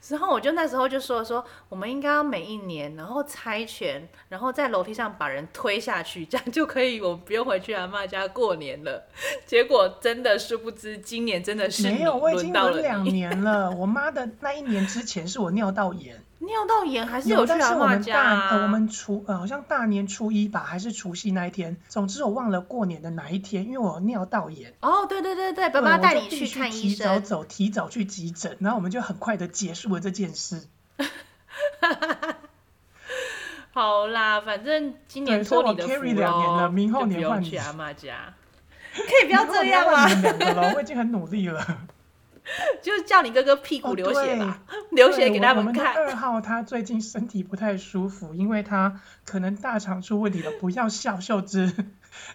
[SPEAKER 1] 然后我就那时候就说说，我们应该要每一年，然后猜拳，然后在楼梯上把人推下去，这样就可以，我们不用回去阿妈家过年了。结果真的殊不知，今年真的是
[SPEAKER 2] 没有，我已经轮两年了。我妈的那一年之前是我尿道炎。
[SPEAKER 1] 尿道炎还是有去阿妈家、
[SPEAKER 2] 啊、呃，我们初呃好像大年初一吧，还是除夕那一天，总之我忘了过年的哪一天，因为我有尿道炎。
[SPEAKER 1] 哦，对对对对，爸爸带你去看医生。
[SPEAKER 2] 提早走，提早去急诊，然后我们就很快的结束了这件事。(laughs)
[SPEAKER 1] 好啦，反正今年托你的福
[SPEAKER 2] ，carry 两年了，明后年换
[SPEAKER 1] 去阿妈家。(laughs) 可以不要这样吗？
[SPEAKER 2] 你们两个了，我已经很努力了。(laughs)
[SPEAKER 1] 就是叫你哥哥屁股流血吧，哦、流血给他们看。
[SPEAKER 2] 二号他最近身体不太舒服，因为他可能大肠出问题了。不要笑，秀芝。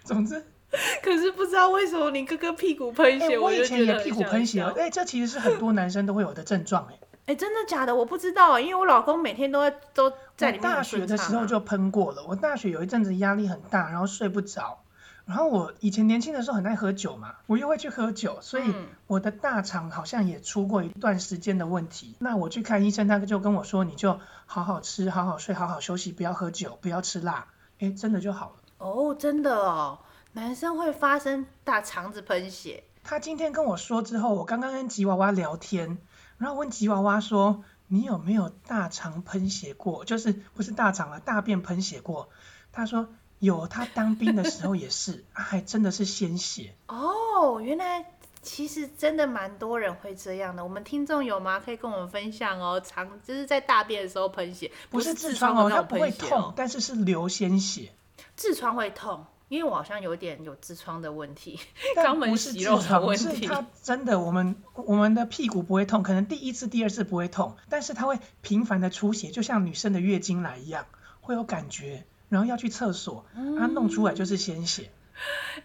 [SPEAKER 2] 总之，(laughs)
[SPEAKER 1] 可是不知道为什么你哥哥屁股喷血，欸、
[SPEAKER 2] 我以前也屁股喷血。哎、欸，这其实是很多男生都会有的症状。哎，(laughs)
[SPEAKER 1] 哎，真的假的？我不知道，因为我老公每天都在都在里面、啊。
[SPEAKER 2] 大学的时候就喷过了。我大学有一阵子压力很大，然后睡不着。然后我以前年轻的时候很爱喝酒嘛，我又会去喝酒，所以我的大肠好像也出过一段时间的问题。那我去看医生，他就跟我说，你就好好吃，好好睡，好好休息，不要喝酒，不要吃辣，哎，真的就好了。
[SPEAKER 1] 哦，真的哦，男生会发生大肠子喷血。
[SPEAKER 2] 他今天跟我说之后，我刚刚跟吉娃娃聊天，然后问吉娃娃说，你有没有大肠喷血过？就是不是大肠啊，大便喷血过？他说。有，他当兵的时候也是，还真的是鲜血。
[SPEAKER 1] 哦，原来其实真的蛮多人会这样的。我们听众有吗？可以跟我们分享哦。肠就是在大便的时候喷血，
[SPEAKER 2] 不是痔疮哦，它不会痛，但是是流鲜血。
[SPEAKER 1] 痔疮会痛，因为我好像有点有痔疮的问题，
[SPEAKER 2] 肛门息肉的问题。是它真的，我们我们的屁股不会痛，可能第一次、第二次不会痛，但是它会频繁的出血，就像女生的月经来一样，会有感觉。然后要去厕所，他弄出来就是鲜血。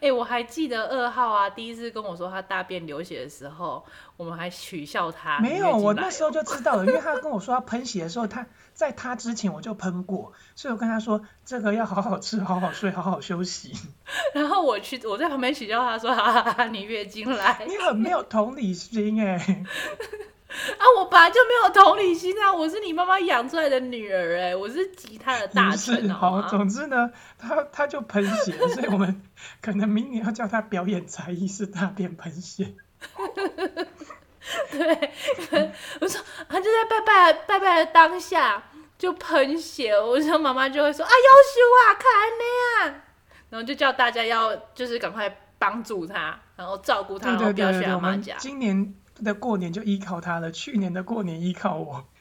[SPEAKER 1] 哎、(laughs) 我还记得二号啊，第一次跟我说他大便流血的时候，我们还取笑他。
[SPEAKER 2] 没有，我那时候就知道了，因为他跟我说他喷血的时候，他在他之前我就喷过，所以我跟他说这个要好好吃，好好睡，好好休息。(laughs)
[SPEAKER 1] 然后我去，我在旁边取笑他说：“哈哈哈，你月经来。”
[SPEAKER 2] 你很没有同理心哎、欸。(laughs)
[SPEAKER 1] 啊，我本来就没有同理心啊！我是你妈妈养出来的女儿哎，我是吉他的大臣
[SPEAKER 2] 好，总之呢，他他就喷血，所以我们可能明年要叫他表演才艺，是大便喷血。(laughs)
[SPEAKER 1] 对，我说他就在拜拜拜拜的当下就喷血，我说妈妈就会说啊，优秀啊，看那样，然后就叫大家要就是赶快帮助他，然后照顾他，然后不要去阿妈家。
[SPEAKER 2] 今年。的过年就依靠他了，去年的过年依靠我。(laughs)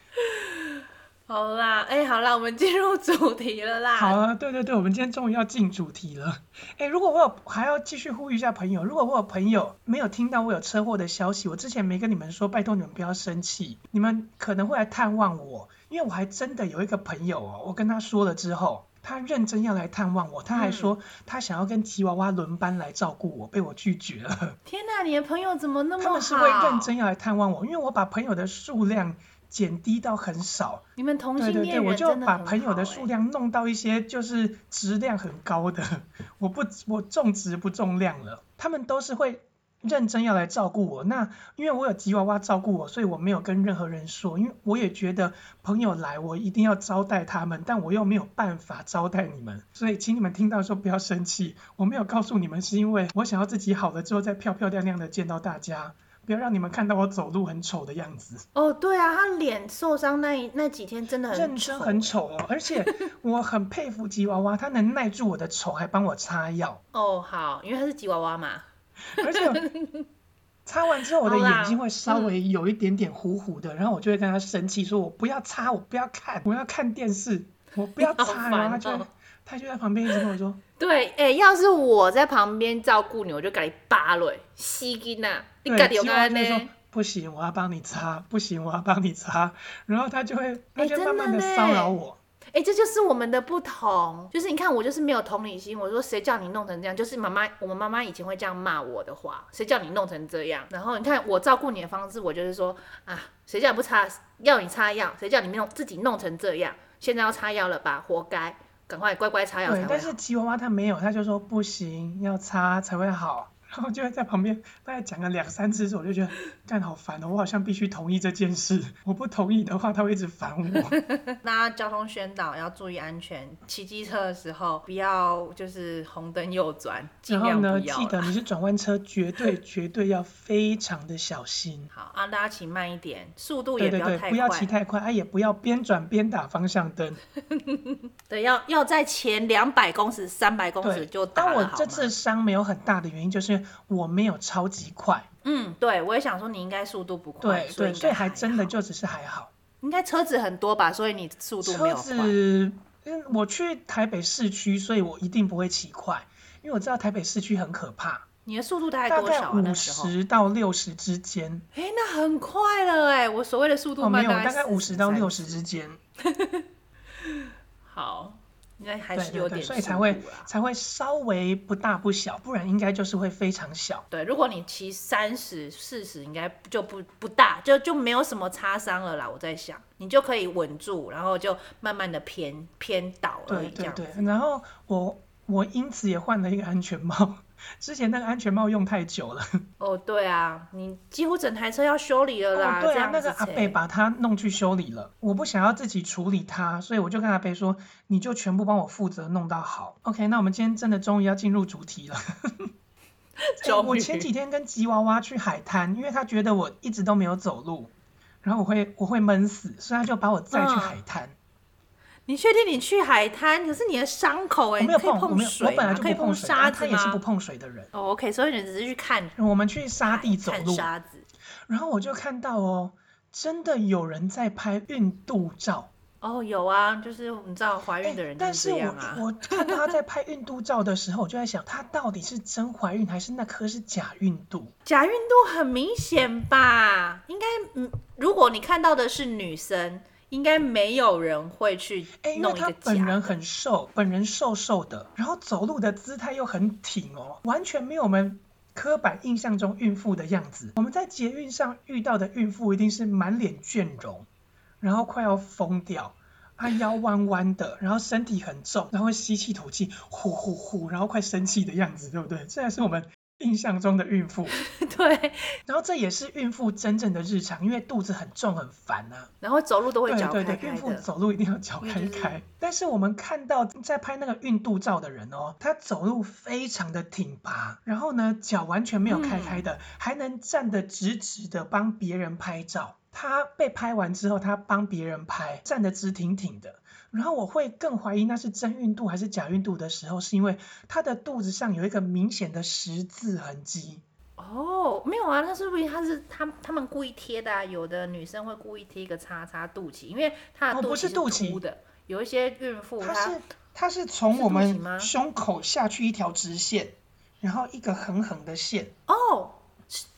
[SPEAKER 1] 好啦，哎、欸，好啦，我们进入主题了啦。
[SPEAKER 2] 好了，对对对，我们今天终于要进主题了。哎、欸，如果我有还要继续呼吁一下朋友，如果我有朋友没有听到我有车祸的消息，我之前没跟你们说，拜托你们不要生气，你们可能会来探望我，因为我还真的有一个朋友哦，我跟他说了之后。他认真要来探望我，他还说他想要跟吉娃娃轮班来照顾我，被我拒绝了。
[SPEAKER 1] 天哪，你的朋友怎么那么好？
[SPEAKER 2] 他们是会认真要来探望我，因为我把朋友的数量减低到很少。
[SPEAKER 1] 你们同性恋人
[SPEAKER 2] 对对对，我就把朋友的数量弄到一些就是质量很高的，我不我重质不重量了。他们都是会。认真要来照顾我，那因为我有吉娃娃照顾我，所以我没有跟任何人说，因为我也觉得朋友来，我一定要招待他们，但我又没有办法招待你们，所以请你们听到说不要生气，我没有告诉你们是因为我想要自己好了之后再漂漂亮亮的见到大家，不要让你们看到我走路很丑的样子。
[SPEAKER 1] 哦，对啊，他脸受伤那那几天真的很
[SPEAKER 2] 认真很丑哦，而且 (laughs) 我很佩服吉娃娃，他能耐住我的丑还帮我擦药。
[SPEAKER 1] 哦，好，因为他是吉娃娃嘛。
[SPEAKER 2] 而且 (laughs) 擦完之后，我的眼睛会稍微有一点点糊糊的，然后我就会跟他生气，说我不要擦，我不要看，我要看电视，我不要擦。然后他就他就在旁边一直跟我说，
[SPEAKER 1] 对，哎、欸，要是我在旁边照顾你，我就给你扒了，吸金呐，你赶紧跟他说
[SPEAKER 2] 不行，我要帮你擦，不行，我要帮你擦，然后他就会，他就慢慢的骚扰我。
[SPEAKER 1] 哎、欸，这就是我们的不同，就是你看我就是没有同理心。我说谁叫你弄成这样？就是妈妈，我们妈妈以前会这样骂我的话，谁叫你弄成这样？然后你看我照顾你的方式，我就是说啊，谁叫你不擦，要你擦药，谁叫你弄自己弄成这样？现在要擦药了吧，活该，赶快乖乖擦药。
[SPEAKER 2] 对，但是吉娃娃他没有，他就说不行，要擦才会好。然后就会在旁边大概讲了两三次之后，我就觉得干好烦哦，我好像必须同意这件事。我不同意的话，他会一直烦我。(laughs)
[SPEAKER 1] 那交通宣导要注意安全，骑机车的时候不要就是红灯右转，尽量不要。
[SPEAKER 2] 然后呢，记得你是转弯车，绝对 (laughs) 绝对要非常的小心。
[SPEAKER 1] 好啊，大家骑慢一点，速度也不要太快。
[SPEAKER 2] 对对对，不要骑太快，啊也不要边转边打方向灯。(laughs)
[SPEAKER 1] 对，要要在前两百公尺、三百公尺就打。
[SPEAKER 2] 但我这次伤没有很大的原因就是。我没有超级快，
[SPEAKER 1] 嗯，对，我也想说你应该速度不快，
[SPEAKER 2] 对对，所以还真的就只是还好。
[SPEAKER 1] 应该车子很多吧，所以你速度没有快。车
[SPEAKER 2] 子，嗯，我去台北市区，所以我一定不会骑快，因为我知道台北市区很可怕。
[SPEAKER 1] 你的速度大概多少？
[SPEAKER 2] 五十到六十之间。
[SPEAKER 1] 哎，那很快了哎，我所谓的速度慢，
[SPEAKER 2] 哦，没有，大概五十到六十之间。(laughs) (laughs)
[SPEAKER 1] 好。应该还是有点，
[SPEAKER 2] 所以才会才会稍微不大不小，不然应该就是会非常小。
[SPEAKER 1] 对，如果你骑三十、四十，应该就不不大，就就没有什么擦伤了啦。我在想，你就可以稳住，然后就慢慢的偏偏倒而已。对对对，
[SPEAKER 2] 然后我我因此也换了一个安全帽。(laughs) 之前那个安全帽用太久了。(laughs)
[SPEAKER 1] 哦，对啊，你几乎整台车要修理了啦。
[SPEAKER 2] 哦、对啊，那个阿贝把它弄去修理了。我不想要自己处理它，所以我就跟阿贝说，你就全部帮我负责弄到好。OK，那我们今天真的终于要进入主题了。欸、(laughs) 我前几天跟吉娃娃去海滩，因为他觉得我一直都没有走路，然后我会我会闷死，所以他就把我载去海滩。嗯
[SPEAKER 1] 你确定你去海滩？可是你的伤口哎、欸，
[SPEAKER 2] 我没有碰，
[SPEAKER 1] 碰水我，我本来就不碰沙子，
[SPEAKER 2] 他也是不碰水的人。
[SPEAKER 1] 哦、oh,，OK，所以你只是去看。
[SPEAKER 2] 我们去沙地走路，
[SPEAKER 1] 沙子。
[SPEAKER 2] 然后我就看到哦，真的有人在拍孕肚照。
[SPEAKER 1] 哦、oh,，有啊，就是你知道怀孕的人、啊欸。
[SPEAKER 2] 但是我我看到他在拍孕肚照的时候，我就在想，他到底是真怀孕还是那颗是假孕肚？
[SPEAKER 1] 假孕肚很明显吧？应该嗯，如果你看到的是女生。应该没有人会去弄一个假。欸，因为他
[SPEAKER 2] 本人很瘦，本人瘦瘦的，然后走路的姿态又很挺哦，完全没有我们刻板印象中孕妇的样子。我们在捷运上遇到的孕妇一定是满脸倦容，然后快要疯掉，啊腰弯弯的，然后身体很重，然后吸气吐气，呼呼呼，然后快生气的样子，对不对？这还是我们。印象中的孕妇，(laughs)
[SPEAKER 1] 对，
[SPEAKER 2] 然后这也是孕妇真正的日常，因为肚子很重很烦呐、啊，
[SPEAKER 1] 然后走路都会脚开开的。
[SPEAKER 2] 对对对，孕妇走路一定要脚开开。但是我们看到在拍那个孕肚照的人哦，他走路非常的挺拔，然后呢脚完全没有开开的，嗯、还能站得直直的帮别人拍照。他被拍完之后，他帮别人拍，站得直挺挺的。然后我会更怀疑那是真孕肚还是假孕肚的时候，是因为他的肚子上有一个明显的十字痕迹。
[SPEAKER 1] 哦，没有啊，那是不是他是他他们故意贴的啊？有的女生会故意贴一个叉叉肚脐，因为她的肚脐是凸的。哦，不是肚脐。有一些孕妇她，
[SPEAKER 2] 她是她是从我们胸口下去一条直线，然后一个横横的线。
[SPEAKER 1] 哦，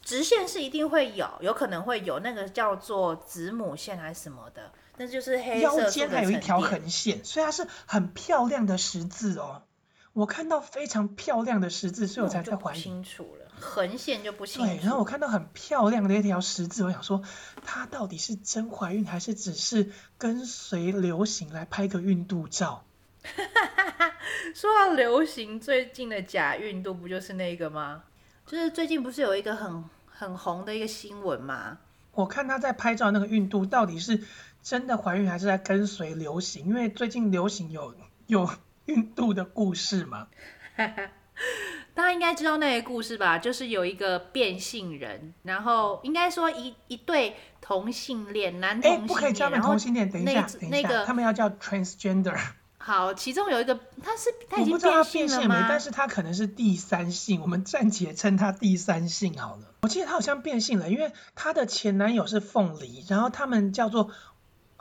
[SPEAKER 1] 直线是一定会有，有可能会有那个叫做子母线还是什么的。那就是黑色，腰间
[SPEAKER 2] 还有一条横线，所以它是很漂亮的十字哦。我看到非常漂亮的十字，所以我才在怀疑。
[SPEAKER 1] 清楚了，横线就不清楚。
[SPEAKER 2] 对，然后我看到很漂亮的一条十字，我想说，她到底是真怀孕，还是只是跟随流行来拍个孕肚照？(laughs)
[SPEAKER 1] 说到流行，最近的假孕肚不就是那个吗？就是最近不是有一个很很红的一个新闻吗？
[SPEAKER 2] 我看她在拍照那个孕肚到底是。真的怀孕还是在跟随流行？因为最近流行有有孕肚的故事嘛。(laughs)
[SPEAKER 1] 大家应该知道那个故事吧？就是有一个变性人，然后应该说一一对同性恋男同性恋，欸，不可以叫他们同性恋。等一下，等一下，那个，
[SPEAKER 2] 他们要叫 transgender。
[SPEAKER 1] 好，其中有一个他是他已经
[SPEAKER 2] 变性了吗？我不知道他变性没，但是他可能是第三性，我们暂且称他第三性好了。我记得他好像变性了，因为他的前男友是凤梨，然后他们叫做。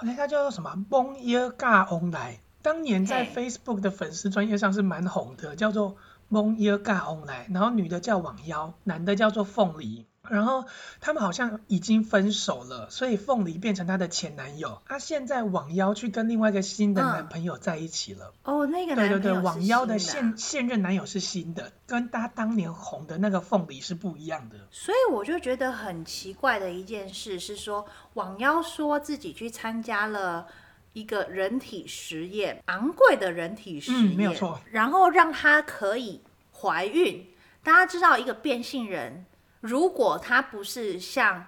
[SPEAKER 2] OK，他叫做什么？蒙耶嘎翁来，当年在 Facebook 的粉丝专业上是蛮红的，叫做蒙耶嘎翁来。然后女的叫网妖，男的叫做凤梨。然后他们好像已经分手了，所以凤梨变成她的前男友。她现在网妖去跟另外一个新的男朋友在一起了。
[SPEAKER 1] 嗯、哦，那个男
[SPEAKER 2] 对对对，网妖
[SPEAKER 1] 的
[SPEAKER 2] 现现任男友是新的，跟她当年红的那个凤梨是不一样的。
[SPEAKER 1] 所以我就觉得很奇怪的一件事是说，网妖说自己去参加了一个人体实验，昂贵的人体实验，
[SPEAKER 2] 嗯、没有错，
[SPEAKER 1] 然后让她可以怀孕。大家知道一个变性人。如果他不是像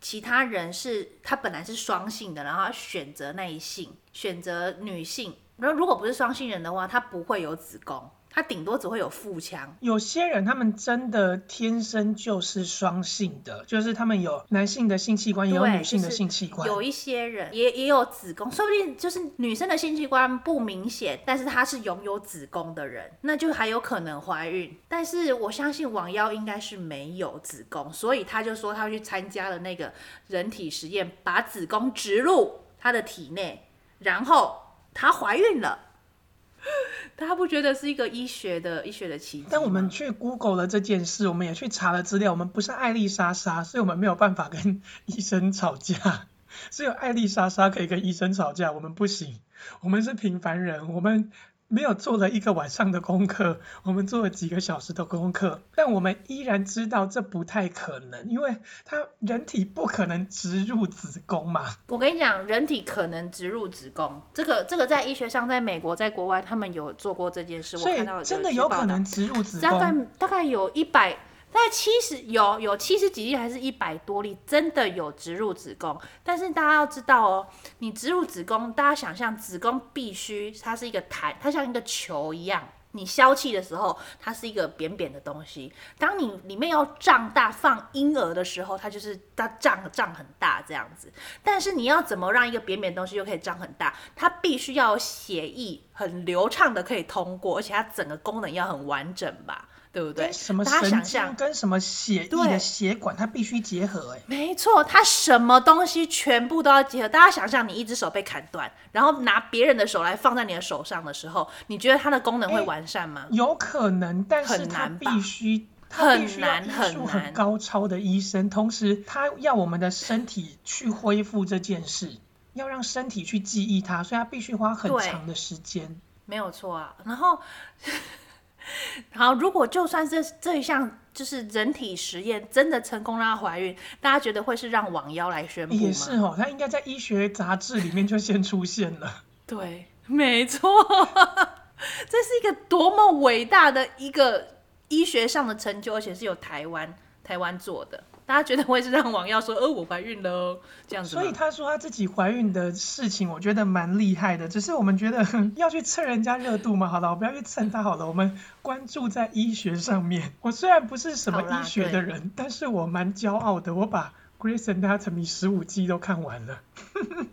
[SPEAKER 1] 其他人，是他本来是双性的，然后选择那一性，选择女性。那如果不是双性人的话，他不会有子宫。他顶多只会有腹腔。
[SPEAKER 2] 有些人他们真的天生就是双性的，就是他们有男性的性器官，也有女性的性器官。
[SPEAKER 1] 就是、有一些人也也有子宫，说不定就是女生的性器官不明显，但是她是拥有子宫的人，那就还有可能怀孕。但是我相信王妖应该是没有子宫，所以他就说他去参加了那个人体实验，把子宫植入他的体内，然后她怀孕了。他不觉得是一个医学的医学的奇迹。
[SPEAKER 2] 但我们去 Google 了这件事，我们也去查了资料。我们不是艾丽莎莎，所以我们没有办法跟医生吵架。(laughs) 只有艾丽莎莎可以跟医生吵架，我们不行。我们是平凡人，我们。没有做了一个晚上的功课，(laughs) 我们做了几个小时的功课，但我们依然知道这不太可能，因为它人体不可能植入子宫嘛。
[SPEAKER 1] 我跟你讲，人体可能植入子宫，这个这个在医学上，在美国，在国外，他们有做过这件事。
[SPEAKER 2] 所以
[SPEAKER 1] 我看到
[SPEAKER 2] 真的有可能植入子宫。
[SPEAKER 1] 大概大概有一百。但七十有有七十几例还是一百多例，真的有植入子宫。但是大家要知道哦，你植入子宫，大家想象子宫必须它是一个弹，它像一个球一样。你消气的时候，它是一个扁扁的东西。当你里面要胀大放婴儿的时候，它就是它胀胀很大这样子。但是你要怎么让一个扁扁的东西又可以胀很大？它必须要有血液很流畅的可以通过，而且它整个功能要很完整吧。对不对？
[SPEAKER 2] 什么神经跟什么血液的血管，它必须结合哎。
[SPEAKER 1] 没错，它什么东西全部都要结合。大家想象，你一只手被砍断，然后拿别人的手来放在你的手上的时候，你觉得它的功能会完善吗？
[SPEAKER 2] 有可能，但是它必须
[SPEAKER 1] 很难很难
[SPEAKER 2] 很高超的医生，同时他要我们的身体去恢复这件事，要让身体去记忆它，所以他必须花很长的时间。
[SPEAKER 1] 没有错啊，然后。(laughs) 好，如果就算这这一项就是人体实验真的成功让她怀孕，大家觉得会是让网妖来宣布吗？
[SPEAKER 2] 也是哦，她应该在医学杂志里面就先出现了。
[SPEAKER 1] 对，没错，(laughs) 这是一个多么伟大的一个医学上的成就，而且是由台湾台湾做的。大家觉得会是让王耀说，呃，我怀孕了哦这样子。
[SPEAKER 2] 所以他说他自己怀孕的事情，我觉得蛮厉害的。只是我们觉得 (laughs) 要去蹭人家热度嘛，好了，我不要去蹭他好了。我们关注在医学上面。我虽然不是什么医学的人，但是我蛮骄傲的。我把《Grey's Anatomy》十五季都看完了。(laughs)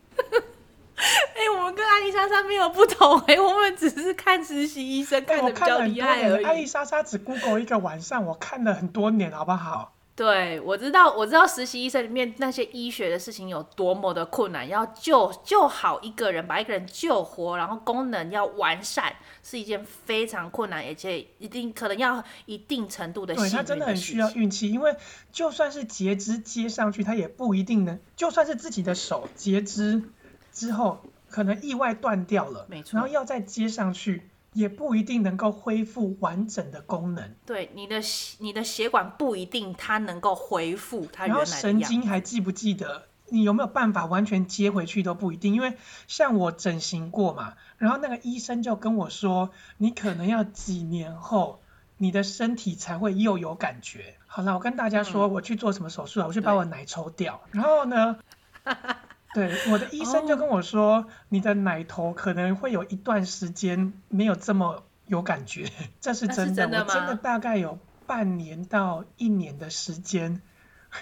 [SPEAKER 1] 哎、欸，我们跟艾丽莎莎没有不同哎、欸，我们只是看实习医生看的比较厉害而已。
[SPEAKER 2] 艾丽莎莎只 Google 一个晚上，我看了很多年，好不好？
[SPEAKER 1] 对，我知道，我知道实习医生里面那些医学的事情有多么的困难，要救救好一个人，把一个人救活，然后功能要完善，是一件非常困难，而且一定可能要一定程度的。
[SPEAKER 2] 对，他真的很需要运气，因为就算是截肢接上去，他也不一定能，就算是自己的手截肢之后，可能意外断掉了，没错，然后要再接上去。也不一定能够恢复完整的功能。
[SPEAKER 1] 对，你的你的血管不一定它能够恢复它原来的。
[SPEAKER 2] 然后神经还记不记得？你有没有办法完全接回去都不一定。因为像我整形过嘛，然后那个医生就跟我说，你可能要几年后，你的身体才会又有感觉。好了，我跟大家说，我去做什么手术啊？我去把我奶抽掉。然后呢？(laughs) 对，我的医生就跟我说，oh. 你的奶头可能会有一段时间没有这么有感觉，这是真的。真的我真的大概有半年到一年的时间，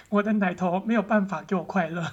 [SPEAKER 2] 我的奶头没有办法给我快乐。(laughs)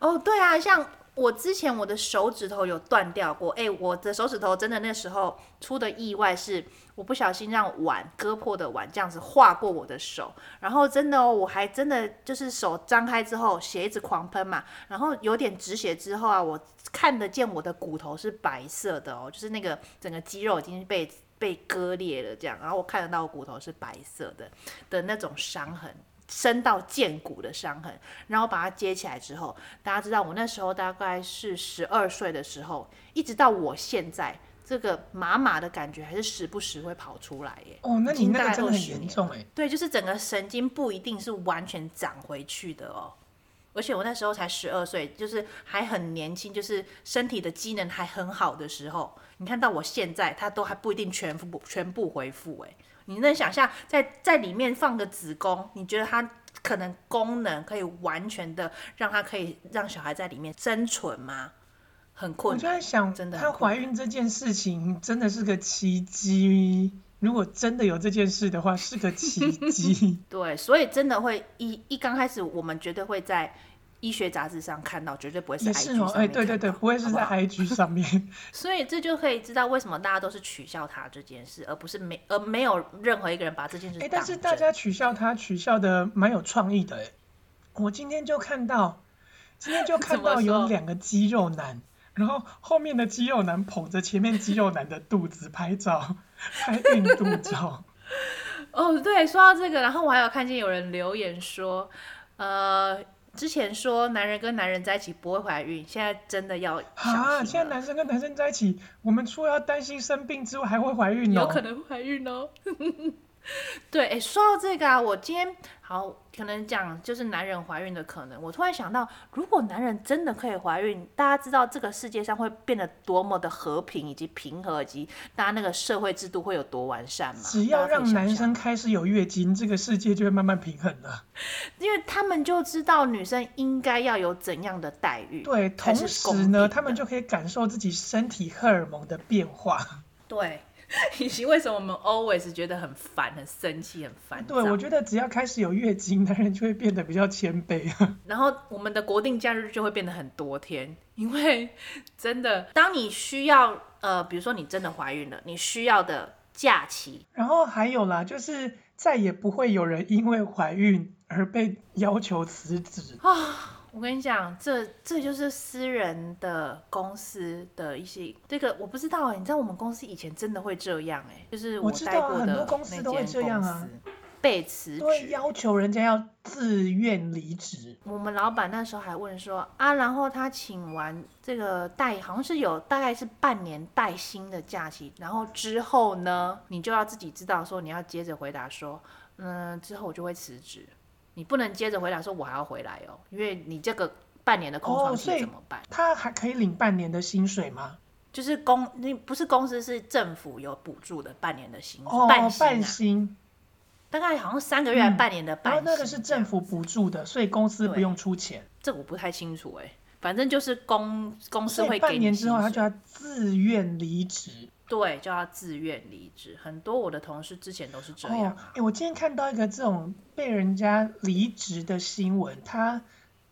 [SPEAKER 1] 哦，oh, 对啊，像。我之前我的手指头有断掉过，哎，我的手指头真的那时候出的意外是，我不小心让碗割破的碗这样子划过我的手，然后真的哦，我还真的就是手张开之后血一直狂喷嘛，然后有点止血之后啊，我看得见我的骨头是白色的哦，就是那个整个肌肉已经被被割裂了这样，然后我看得到骨头是白色的的那种伤痕，深到见骨的伤痕。然后把它接起来之后，大家知道我那时候大概是十二岁的时候，一直到我现在。这个麻麻的感觉还是时不时会跑出来耶。
[SPEAKER 2] 哦，那你那个真的很严重哎。
[SPEAKER 1] 对，就是整个神经不一定是完全长回去的哦。而且我那时候才十二岁，就是还很年轻，就是身体的机能还很好的时候。你看到我现在，它都还不一定全部全部恢复哎。你能想象在在里面放个子宫，你觉得它可能功能可以完全的让它可以让小孩在里面生存吗？很困难，
[SPEAKER 2] 我就在想，真的她怀孕这件事情真的是个奇迹。如果真的有这件事的话，是个奇迹。(laughs)
[SPEAKER 1] 对，所以真的会一一刚开始，我们绝对会在医学杂志上看到，绝对不会是 IG 上面。哎、
[SPEAKER 2] 欸，对对对，不会是在 IG 上面。好 (laughs) 好
[SPEAKER 1] 所以这就可以知道为什么大家都是取笑他这件事，而不是没而没有任何一个人把这件事。哎、欸，
[SPEAKER 2] 但是大家取笑他，取笑的蛮有创意的。哎，我今天就看到，今天就看到有两个肌肉男。(laughs) 然后后面的肌肉男捧着前面肌肉男的肚子拍照，(laughs) 拍孕肚照。
[SPEAKER 1] 哦，对，说到这个，然后我还有看见有人留言说，呃，之前说男人跟男人在一起不会怀孕，现在真的要
[SPEAKER 2] 啊？现在男生跟男生在一起，我们除了要担心生病之外，还会怀孕哦，
[SPEAKER 1] 有可能会怀孕哦。(laughs) 对，哎，说到这个啊，我今天好可能讲就是男人怀孕的可能。我突然想到，如果男人真的可以怀孕，大家知道这个世界上会变得多么的和平以及平和，以及大家那个社会制度会有多完善吗？
[SPEAKER 2] 只要让男生开始有月经，这个世界就会慢慢平衡了。(laughs)
[SPEAKER 1] 因为他们就知道女生应该要有怎样的待遇。
[SPEAKER 2] 对，同时呢，他们就可以感受自己身体荷尔蒙的变化。
[SPEAKER 1] 对。(laughs) 以及为什么我们 always 觉得很烦、很生气、很烦？
[SPEAKER 2] 对，我觉得只要开始有月经，男人就会变得比较谦卑。(laughs)
[SPEAKER 1] 然后我们的国定假日就会变得很多天，因为真的，当你需要呃，比如说你真的怀孕了，你需要的假期。
[SPEAKER 2] 然后还有啦，就是再也不会有人因为怀孕而被要求辞职
[SPEAKER 1] 啊。我跟你讲，这这就是私人的公司的一些这个我不知道哎，你知道我们公司以前真的会这样哎，就是我待过的那间公司
[SPEAKER 2] 都会这样啊，
[SPEAKER 1] 被辞职，
[SPEAKER 2] 会要求人家要自愿离职。
[SPEAKER 1] 我们老板那时候还问说啊，然后他请完这个带，好像是有大概是半年带薪的假期，然后之后呢，你就要自己知道说你要接着回答说，嗯，之后我就会辞职。你不能接着回答说，我还要回来哦，因为你这个半年的空窗期怎么办？
[SPEAKER 2] 他还可以领半年的薪水吗？
[SPEAKER 1] 就是公，你不是公司，是政府有补助的半年的薪水，
[SPEAKER 2] 哦，半薪，啊，半薪，
[SPEAKER 1] 大概好像三个月还半年的半薪，嗯。然
[SPEAKER 2] 那个是政府补助的，所以公司不用出钱。
[SPEAKER 1] 这我不太清楚哎，反正就是公公司会给你
[SPEAKER 2] 半年之后，他就要自愿离职。
[SPEAKER 1] 对，就要自愿离职。很多我的同事之前都是这样。哎、
[SPEAKER 2] 哦欸，我今天看到一个这种被人家离职的新闻，它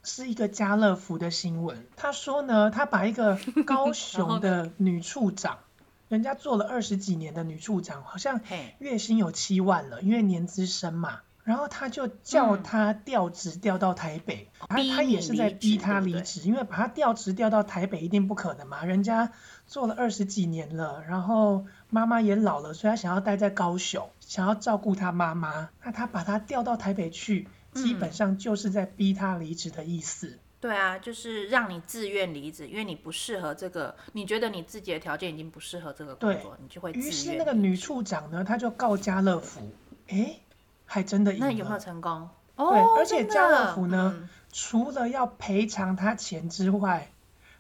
[SPEAKER 2] 是一个家乐福的新闻。他说呢，他把一个高 (laughs) 雄的女处长，人家做了二十几年的女处长，好像月薪有七万了，因为年资深嘛。然后他就叫他调职调到台北，他、嗯、他也是在逼他离职，因为把他调职调到台北一定不可能嘛，人家做了二十几年了，然后妈妈也老了，所以他想要待在高雄，想要照顾他妈妈，那他把他调到台北去，基本上就是在逼他离职的意思。嗯、
[SPEAKER 1] 对啊，就是让你自愿离职，因为你不适合这个，你觉得你自己的条件已经不适合这个工作，你就会自愿。于
[SPEAKER 2] 是那个女处长呢，她就告家乐福，诶还真的赢了，
[SPEAKER 1] 那有没有成功？
[SPEAKER 2] 对，
[SPEAKER 1] 哦、
[SPEAKER 2] 而且家乐福呢，嗯、除了要赔偿他钱之外，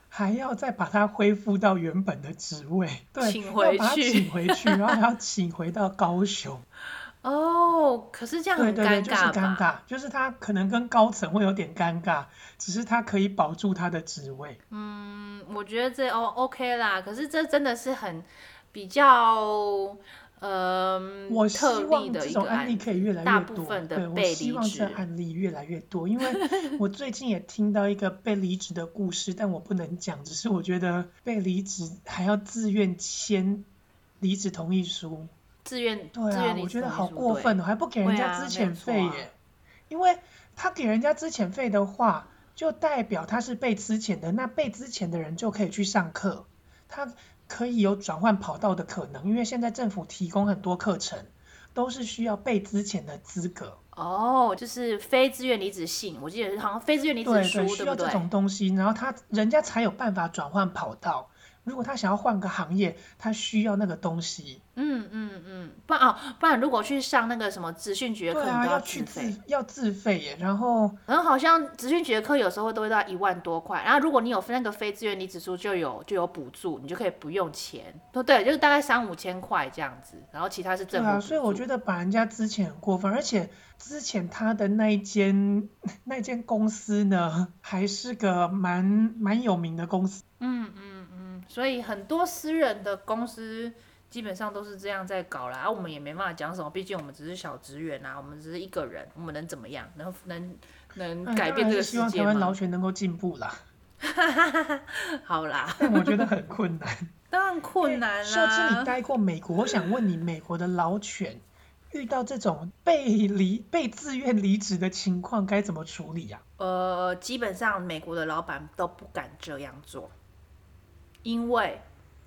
[SPEAKER 2] 还要再把他恢复到原本的职位，对，
[SPEAKER 1] 请回去，
[SPEAKER 2] 要把他请回去，然后还要请回到高雄。(laughs)
[SPEAKER 1] 哦，可是这样很尴尬，对对对，就是尴尬，
[SPEAKER 2] 就是他可能跟高层会有点尴尬，只是他可以保住他的职位。
[SPEAKER 1] 嗯，我觉得这哦 OK 啦，可是这真的是很比较。呃，
[SPEAKER 2] 我希望这种案例可以越来越多。
[SPEAKER 1] 对，
[SPEAKER 2] 我希望这案例越来越多，因为 (laughs) 我最近也听到一个被离职的故事，但我不能讲，只是我觉得被离职还要自愿签离职同意书，
[SPEAKER 1] 自愿
[SPEAKER 2] 对啊，我觉得好过分哦，还不给人家资遣费耶，因为他给人家资遣费的话，就代表他是被资遣的，那被资遣的人就可以去上课，他。可以有转换跑道的可能，因为现在政府提供很多课程，都是需要被资前的资格。
[SPEAKER 1] 哦，就是非自愿离职信，我记得是好像非自愿离职书，对，
[SPEAKER 2] 对，需要这种东西，然后他人家才有办法转换跑道。如果他想要换个行业，他需要那个东西。
[SPEAKER 1] 嗯嗯嗯，不然哦，不然如果去上那个什么资讯局的课，啊、要去自，
[SPEAKER 2] 要自费耶。然后，
[SPEAKER 1] 然后好像资讯局的课有时候都会到一万多块。然后如果你有那个非自愿离职书，就有就有补助，你就可以不用钱。对对，就是大概三五千块这样子。然后其他是政府。对啊，
[SPEAKER 2] 所以我觉得把人家之前很过分，而且之前他的那一间那间公司呢，还是个蛮蛮有名的公司。
[SPEAKER 1] 嗯嗯。所以很多私人的公司基本上都是这样在搞啦，啊，我们也没办法讲什么，毕竟我们只是小职员啊，我们只是一个人，我们能怎么样？能能能改变这个世界吗？
[SPEAKER 2] 希望台湾劳权能够进步啦。(laughs)
[SPEAKER 1] 好啦，
[SPEAKER 2] 但我觉得很困难。(laughs)
[SPEAKER 1] 当然困难啦。
[SPEAKER 2] 秀枝，你待过美国，我想问你，美国的劳权遇到这种被离被自愿离职的情况，该怎么处理呀？
[SPEAKER 1] 啊？呃，基本上美国的老板都不敢这样做。因为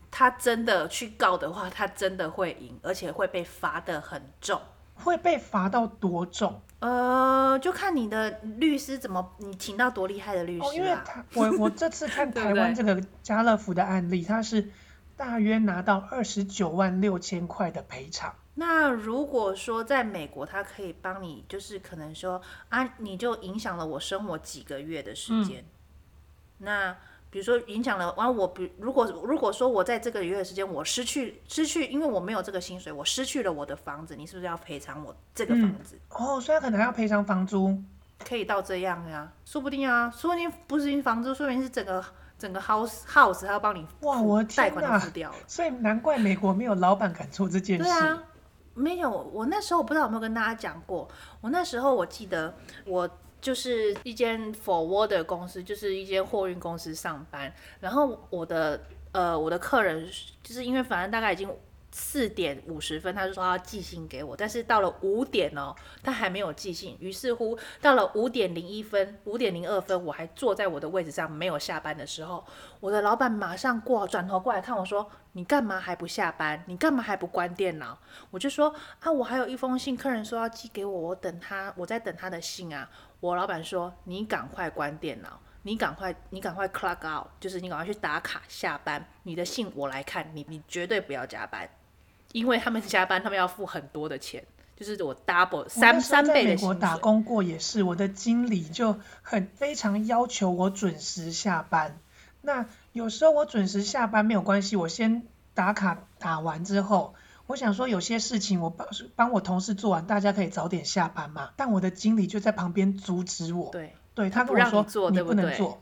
[SPEAKER 1] 他真的去告的话，他真的会赢，而且会被罚得很重。
[SPEAKER 2] 会被罚到多重？
[SPEAKER 1] 呃，就看你的律师怎么，你请到多厉害的律师啊。
[SPEAKER 2] 哦，因为他，我我这次看台湾这个家乐福的案例，他是大约拿到二十九万六千块的赔偿。
[SPEAKER 1] 那如果说在美国，他可以帮你，就是可能说啊，你就影响了我生活几个月的时间，嗯、那。比如说影响了完我，比如果如果说我在这个月的时间我失去失去，因为我没有这个薪水，我失去了我的房子，你是不是要赔偿我这个房子？
[SPEAKER 2] 嗯、哦，所以他可能还要赔偿房租，
[SPEAKER 1] 可以到这样呀？说不定啊，说不定不是因房租，说不定是整个整个 house house 他要帮你
[SPEAKER 2] 哇，我贷
[SPEAKER 1] 款都付掉了，
[SPEAKER 2] 所以难怪美国没有老板敢做这件事。
[SPEAKER 1] 对啊，没有，我那时候我不知道有没有跟大家讲过，我那时候我记得我。就是一间 forwarder 公司，就是一间货运公司上班。然后我的呃我的客人，就是因为反正大概已经四点五十分，他就说要寄信给我，但是到了五点哦，他还没有寄信。于是乎到了五点零一分、五点零二分，我还坐在我的位置上没有下班的时候，我的老板马上过转头过来看我说：“你干嘛还不下班？你干嘛还不关电脑？”我就说：“啊，我还有一封信，客人说要寄给我，我等他，我在等他的信啊。”我老板说：“你赶快关电脑，你赶快，你赶快 clock out，就是你赶快去打卡下班。你的信我来看，你你绝对不要加班，因为他们加班，他们要付很多的钱，就是我 double 三三倍的薪水。
[SPEAKER 2] 我打工过也是，我的经理就很非常要求我准时下班。那有时候我准时下班没有关系，我先打卡打完之后。”我想说，有些事情我帮帮我同事做完，大家可以早点下班嘛。但我的经理就在旁边阻止我。
[SPEAKER 1] 对，
[SPEAKER 2] 对他跟我说，你不能做。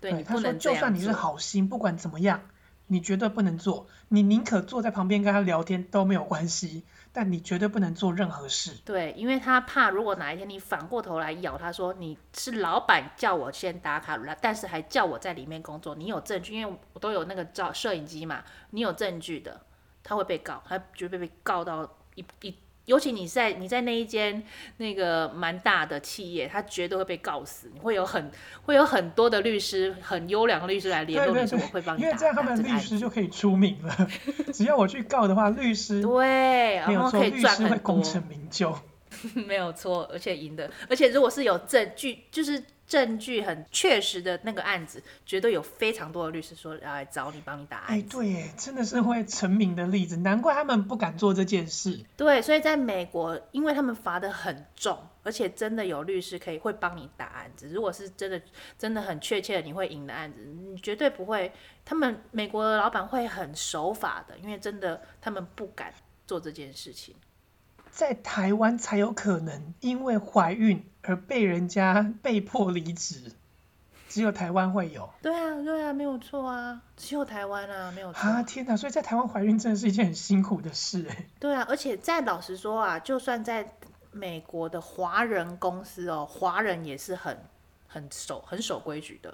[SPEAKER 1] 对，对
[SPEAKER 2] 他说，就算你是好心，不管怎么样，你绝对不能做。你宁可坐在旁边跟他聊天都没有关系，但你绝对不能做任何事。
[SPEAKER 1] 对，因为他怕，如果哪一天你反过头来咬他说你是老板叫我先打卡，但是还叫我在里面工作，你有证据，因为我都有那个照摄影机嘛，你有证据的。他会被告，他绝对被告到一一，尤其你在你在那一间那个蛮大的企业，他绝对会被告死。你会有很会有很多的律师，很优良的律师来联络你，说我会帮你打。
[SPEAKER 2] 因为这样他们律师就可以出名了。(laughs) 只要我去告的话，律师
[SPEAKER 1] 对，
[SPEAKER 2] 然后可以赚很多，功成名就。(laughs)
[SPEAKER 1] 没有错，而且赢的，而且如果是有证据，就是。证据很确实的那个案子，绝对有非常多的律师说要来找你帮你打案。
[SPEAKER 2] 哎，对，真的是会成名的例子，难怪他们不敢做这件事。
[SPEAKER 1] 对，所以在美国，因为他们罚的很重，而且真的有律师可以会帮你打案子。如果是真的真的很确切的你会赢的案子，你绝对不会。他们美国的老板会很守法的，因为真的他们不敢做这件事情。
[SPEAKER 2] 在台湾才有可能因为怀孕而被人家被迫离职，只有台湾会有。
[SPEAKER 1] 对啊，对啊，没有错啊，只有台湾啊，没有错。
[SPEAKER 2] 啊，天哪！所以在台湾怀孕真的是一件很辛苦的事哎。
[SPEAKER 1] 对啊，而且再老实说啊，就算在美国的华人公司哦，华人也是很很守很守规矩的。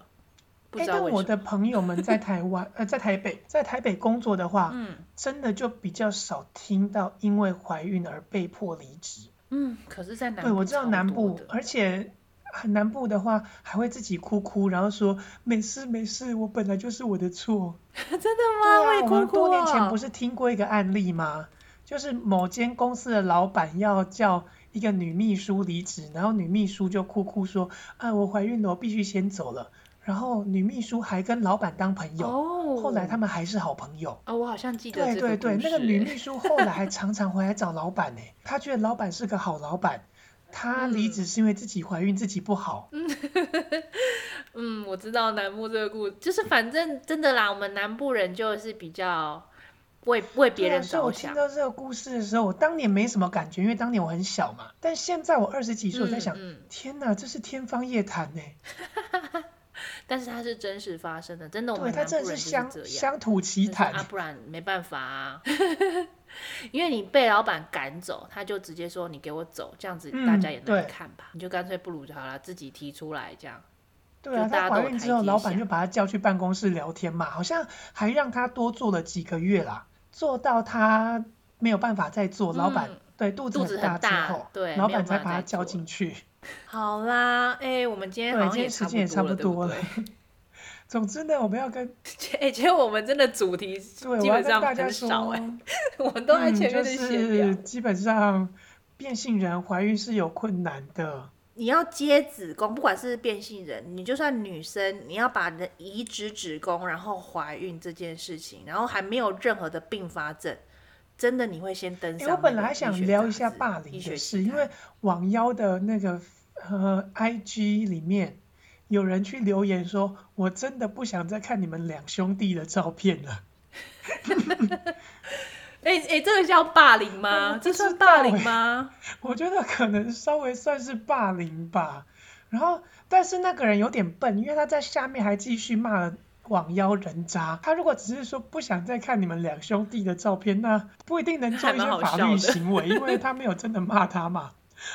[SPEAKER 2] 哎，但我的朋友们在 (laughs) 台湾，呃，在台北，在台北工作的话，嗯，真的就比较少听到因为怀孕而被迫离职。
[SPEAKER 1] 嗯，可是，在南部，
[SPEAKER 2] 对，我知道南部，而且南部的话还会自己哭哭，然后说没事没事，我本来就是我的错。(laughs)
[SPEAKER 1] 真的吗？会、啊、哭哭、哦、我们多年前不是听过一个案例吗？就是某间公司的老板要叫一个女秘书离职，然后女秘书就哭哭说啊，我怀孕了，我必须先走了。然后女秘书还跟老板当朋友，哦、后来他们还是好朋友。哦，我好像记得。
[SPEAKER 2] 对对对，那个女秘书后来还常常回来找老板呢。她觉得老板是个好老板，她离职是因为自己怀孕，自己不好。
[SPEAKER 1] 嗯，嗯，我知道南部这个故事，就是反正真的啦，我们南部人就是比较为为别人着想。所以我听到
[SPEAKER 2] 这个故事的时候，我当年没什么感觉，因为当年我很小嘛。但现在我二十几岁，我在想，嗯嗯、天哪，这是天方夜谭呢。
[SPEAKER 1] 但是它是真实发生的，真的，我们南部人就是这样，
[SPEAKER 2] 乡土奇谈
[SPEAKER 1] 啊，不然没办法啊。(laughs) 因为你被老板赶走，他就直接说你给我走，这样子大家也能看吧？嗯、你就干脆不如就好了，自己提出来这样。
[SPEAKER 2] 对啊，她怀孕之后，老板就把他叫去办公室聊天嘛，好像还让他多做了几个月啦，做到他没有办法再做，嗯、老板对肚子很大之后，对，老板才把他叫进去。
[SPEAKER 1] 好啦，哎、欸，我们今天好像也
[SPEAKER 2] 时间也差不多了。(laughs) 总之呢，我们要跟 (laughs)
[SPEAKER 1] 哎、欸，其实我们真的主题基本上很少哎、欸，(laughs) 我，我们都在前面的闲聊、
[SPEAKER 2] 嗯就是、基本上变性人怀孕是有困难的。
[SPEAKER 1] 你要接子宫，不管是变性人，你就算女生，你要把你的移植子宫，然后怀孕这件事情，然后还没有任何的并发症。真的你会先登上？
[SPEAKER 2] 我本来还想聊一下霸凌的事，因为网妖的那个呃 IG 里面有人去留言说，我真的不想再看你们两兄弟的照片了。
[SPEAKER 1] 哎 (laughs) 哎、欸欸，这个叫霸凌吗？(laughs) 这算霸凌吗？
[SPEAKER 2] 我觉得可能稍微算是霸凌吧。然后，但是那个人有点笨，因为他在下面还继续骂了。网妖人渣，他如果只是说不想再看你们两兄弟的照片，那不一定能做一些法律行为，(laughs) 因为他没有真的骂他嘛。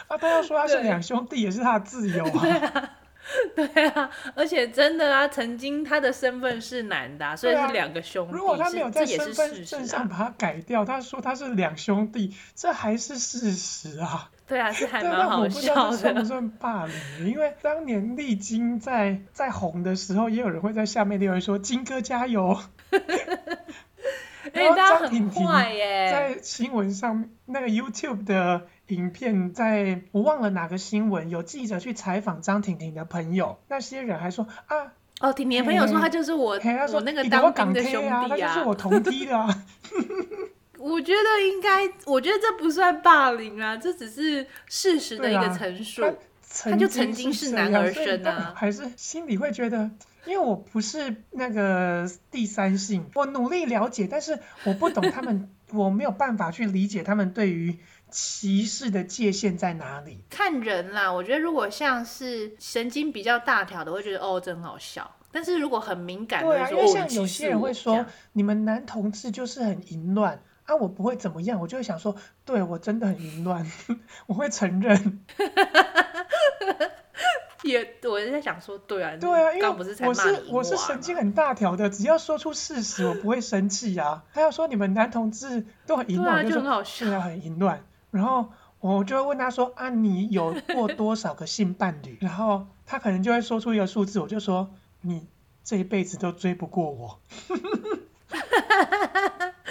[SPEAKER 2] 啊，他要说他是两兄弟也是他的自由啊。(laughs) 对啊，
[SPEAKER 1] 而且真的啊，曾经他的身份是男的，啊，所以是两个兄弟。
[SPEAKER 2] 如果他没有在身份证上把他改掉，他说他是两兄弟，这还是事实啊。
[SPEAKER 1] 对啊，是还蛮好笑的。我不知道
[SPEAKER 2] 算不算霸凌？因为当年丽晶在在红的时候，也有人会在下面留言说“金哥加油”。(laughs) 然后张婷婷在新闻上那个 YouTube 的影片，在我忘了哪个新闻，有记者去采访张婷婷的朋友，那些人还说啊，
[SPEAKER 1] 哦，婷婷的朋友说他就是我，他说那个当兵的兄弟啊，
[SPEAKER 2] 他就是我同梯的啊。(laughs)
[SPEAKER 1] 我觉得应该，我觉得这不算霸凌啊，这只是事实的一个陈述。啊、他，他就曾经是男儿身啊，
[SPEAKER 2] 还是心里会觉得，因为我不是那个第三性，我努力了解，但是我不懂他们，(laughs) 我没有办法去理解他们对于歧视的界限在哪里。
[SPEAKER 1] 看人啦，我觉得如果像是神经比较大条的，会觉得哦，真好笑。但是如果很敏感的，
[SPEAKER 2] 对啊，因为像有些人会说，你们男同志就是很淫乱。啊，我不会怎么样，我就会想说，对我真的很淫乱，(laughs) 我会承认。(laughs)
[SPEAKER 1] 也，我是在想说，对啊，(laughs)
[SPEAKER 2] 对啊，因为我是我是神经很大条的，只要说出事实，我不会生气啊。他要说你们男同志都很淫乱，就说
[SPEAKER 1] 很好笑，
[SPEAKER 2] 对啊，很淫乱。然后我就会问他说，啊，你有过多少个性伴侣？然后他可能就会说出一个数字，我就说你这一辈子都追不过我。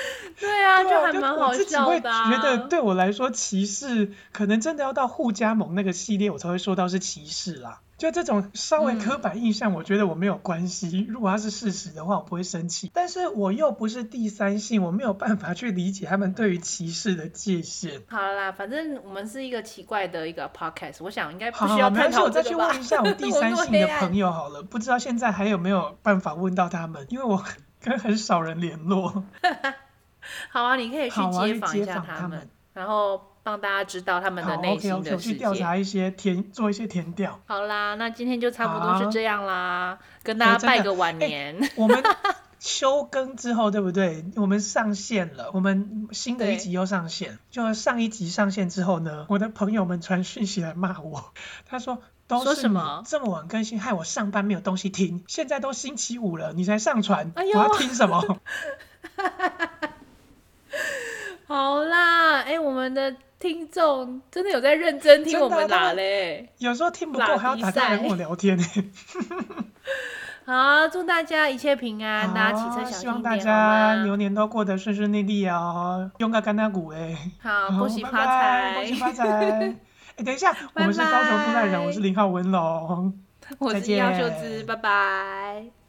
[SPEAKER 2] (laughs)
[SPEAKER 1] 对啊，就还蛮好笑的啊。
[SPEAKER 2] 我自己会觉得，对我来说，歧视可能真的要到互加盟那个系列，我才会说到是歧视啦。就这种稍微刻板印象，我觉得我没有关系。嗯、如果它是事实的话，我不会生气。但是我又不是第三性，我没有办法去理解他们对于歧视的界限。
[SPEAKER 1] 好啦，反正我们是一个奇怪的一个 podcast，我想应该不需要探讨这个吧。好，没关系，我
[SPEAKER 2] 再去问一下我第 (laughs) 三性的朋友好了，不知道现在还有没有办法问到他们，因为我跟很少人联络。(laughs) (laughs)
[SPEAKER 1] 好啊，你可以去街访一下他们，然后帮大家知道他们的内心的世界。
[SPEAKER 2] 去调查一些填，做一些填调。
[SPEAKER 1] 好啦，那今天就差不多是这样啦，跟大家拜个晚年。
[SPEAKER 2] 欸、我们休更之后，对不对？我们上线了，我们新的一集又上线。对就上一集上线之后呢，我的朋友们传讯息来骂我，他说都是你这么晚更新，害我上班没有东西听。现在都星期五了，你才上传，哎、我要听什么？(laughs) (laughs)
[SPEAKER 1] 好啦，哎、欸，我们的听众真的有在认真听我们打嘞，
[SPEAKER 2] 有时候听不够还要打电话跟我聊天呢。(laughs)
[SPEAKER 1] 好，祝大家一切平安，大家骑车小心点，
[SPEAKER 2] 希望大家牛年都过得顺顺利利哦，用个干那股哎。
[SPEAKER 1] 好，恭喜
[SPEAKER 2] 发财，恭喜发财。(laughs) 哎、欸，等一下，我们是高雄都赖人，我是林浩文龙，
[SPEAKER 1] 我是姚秀芝，拜拜。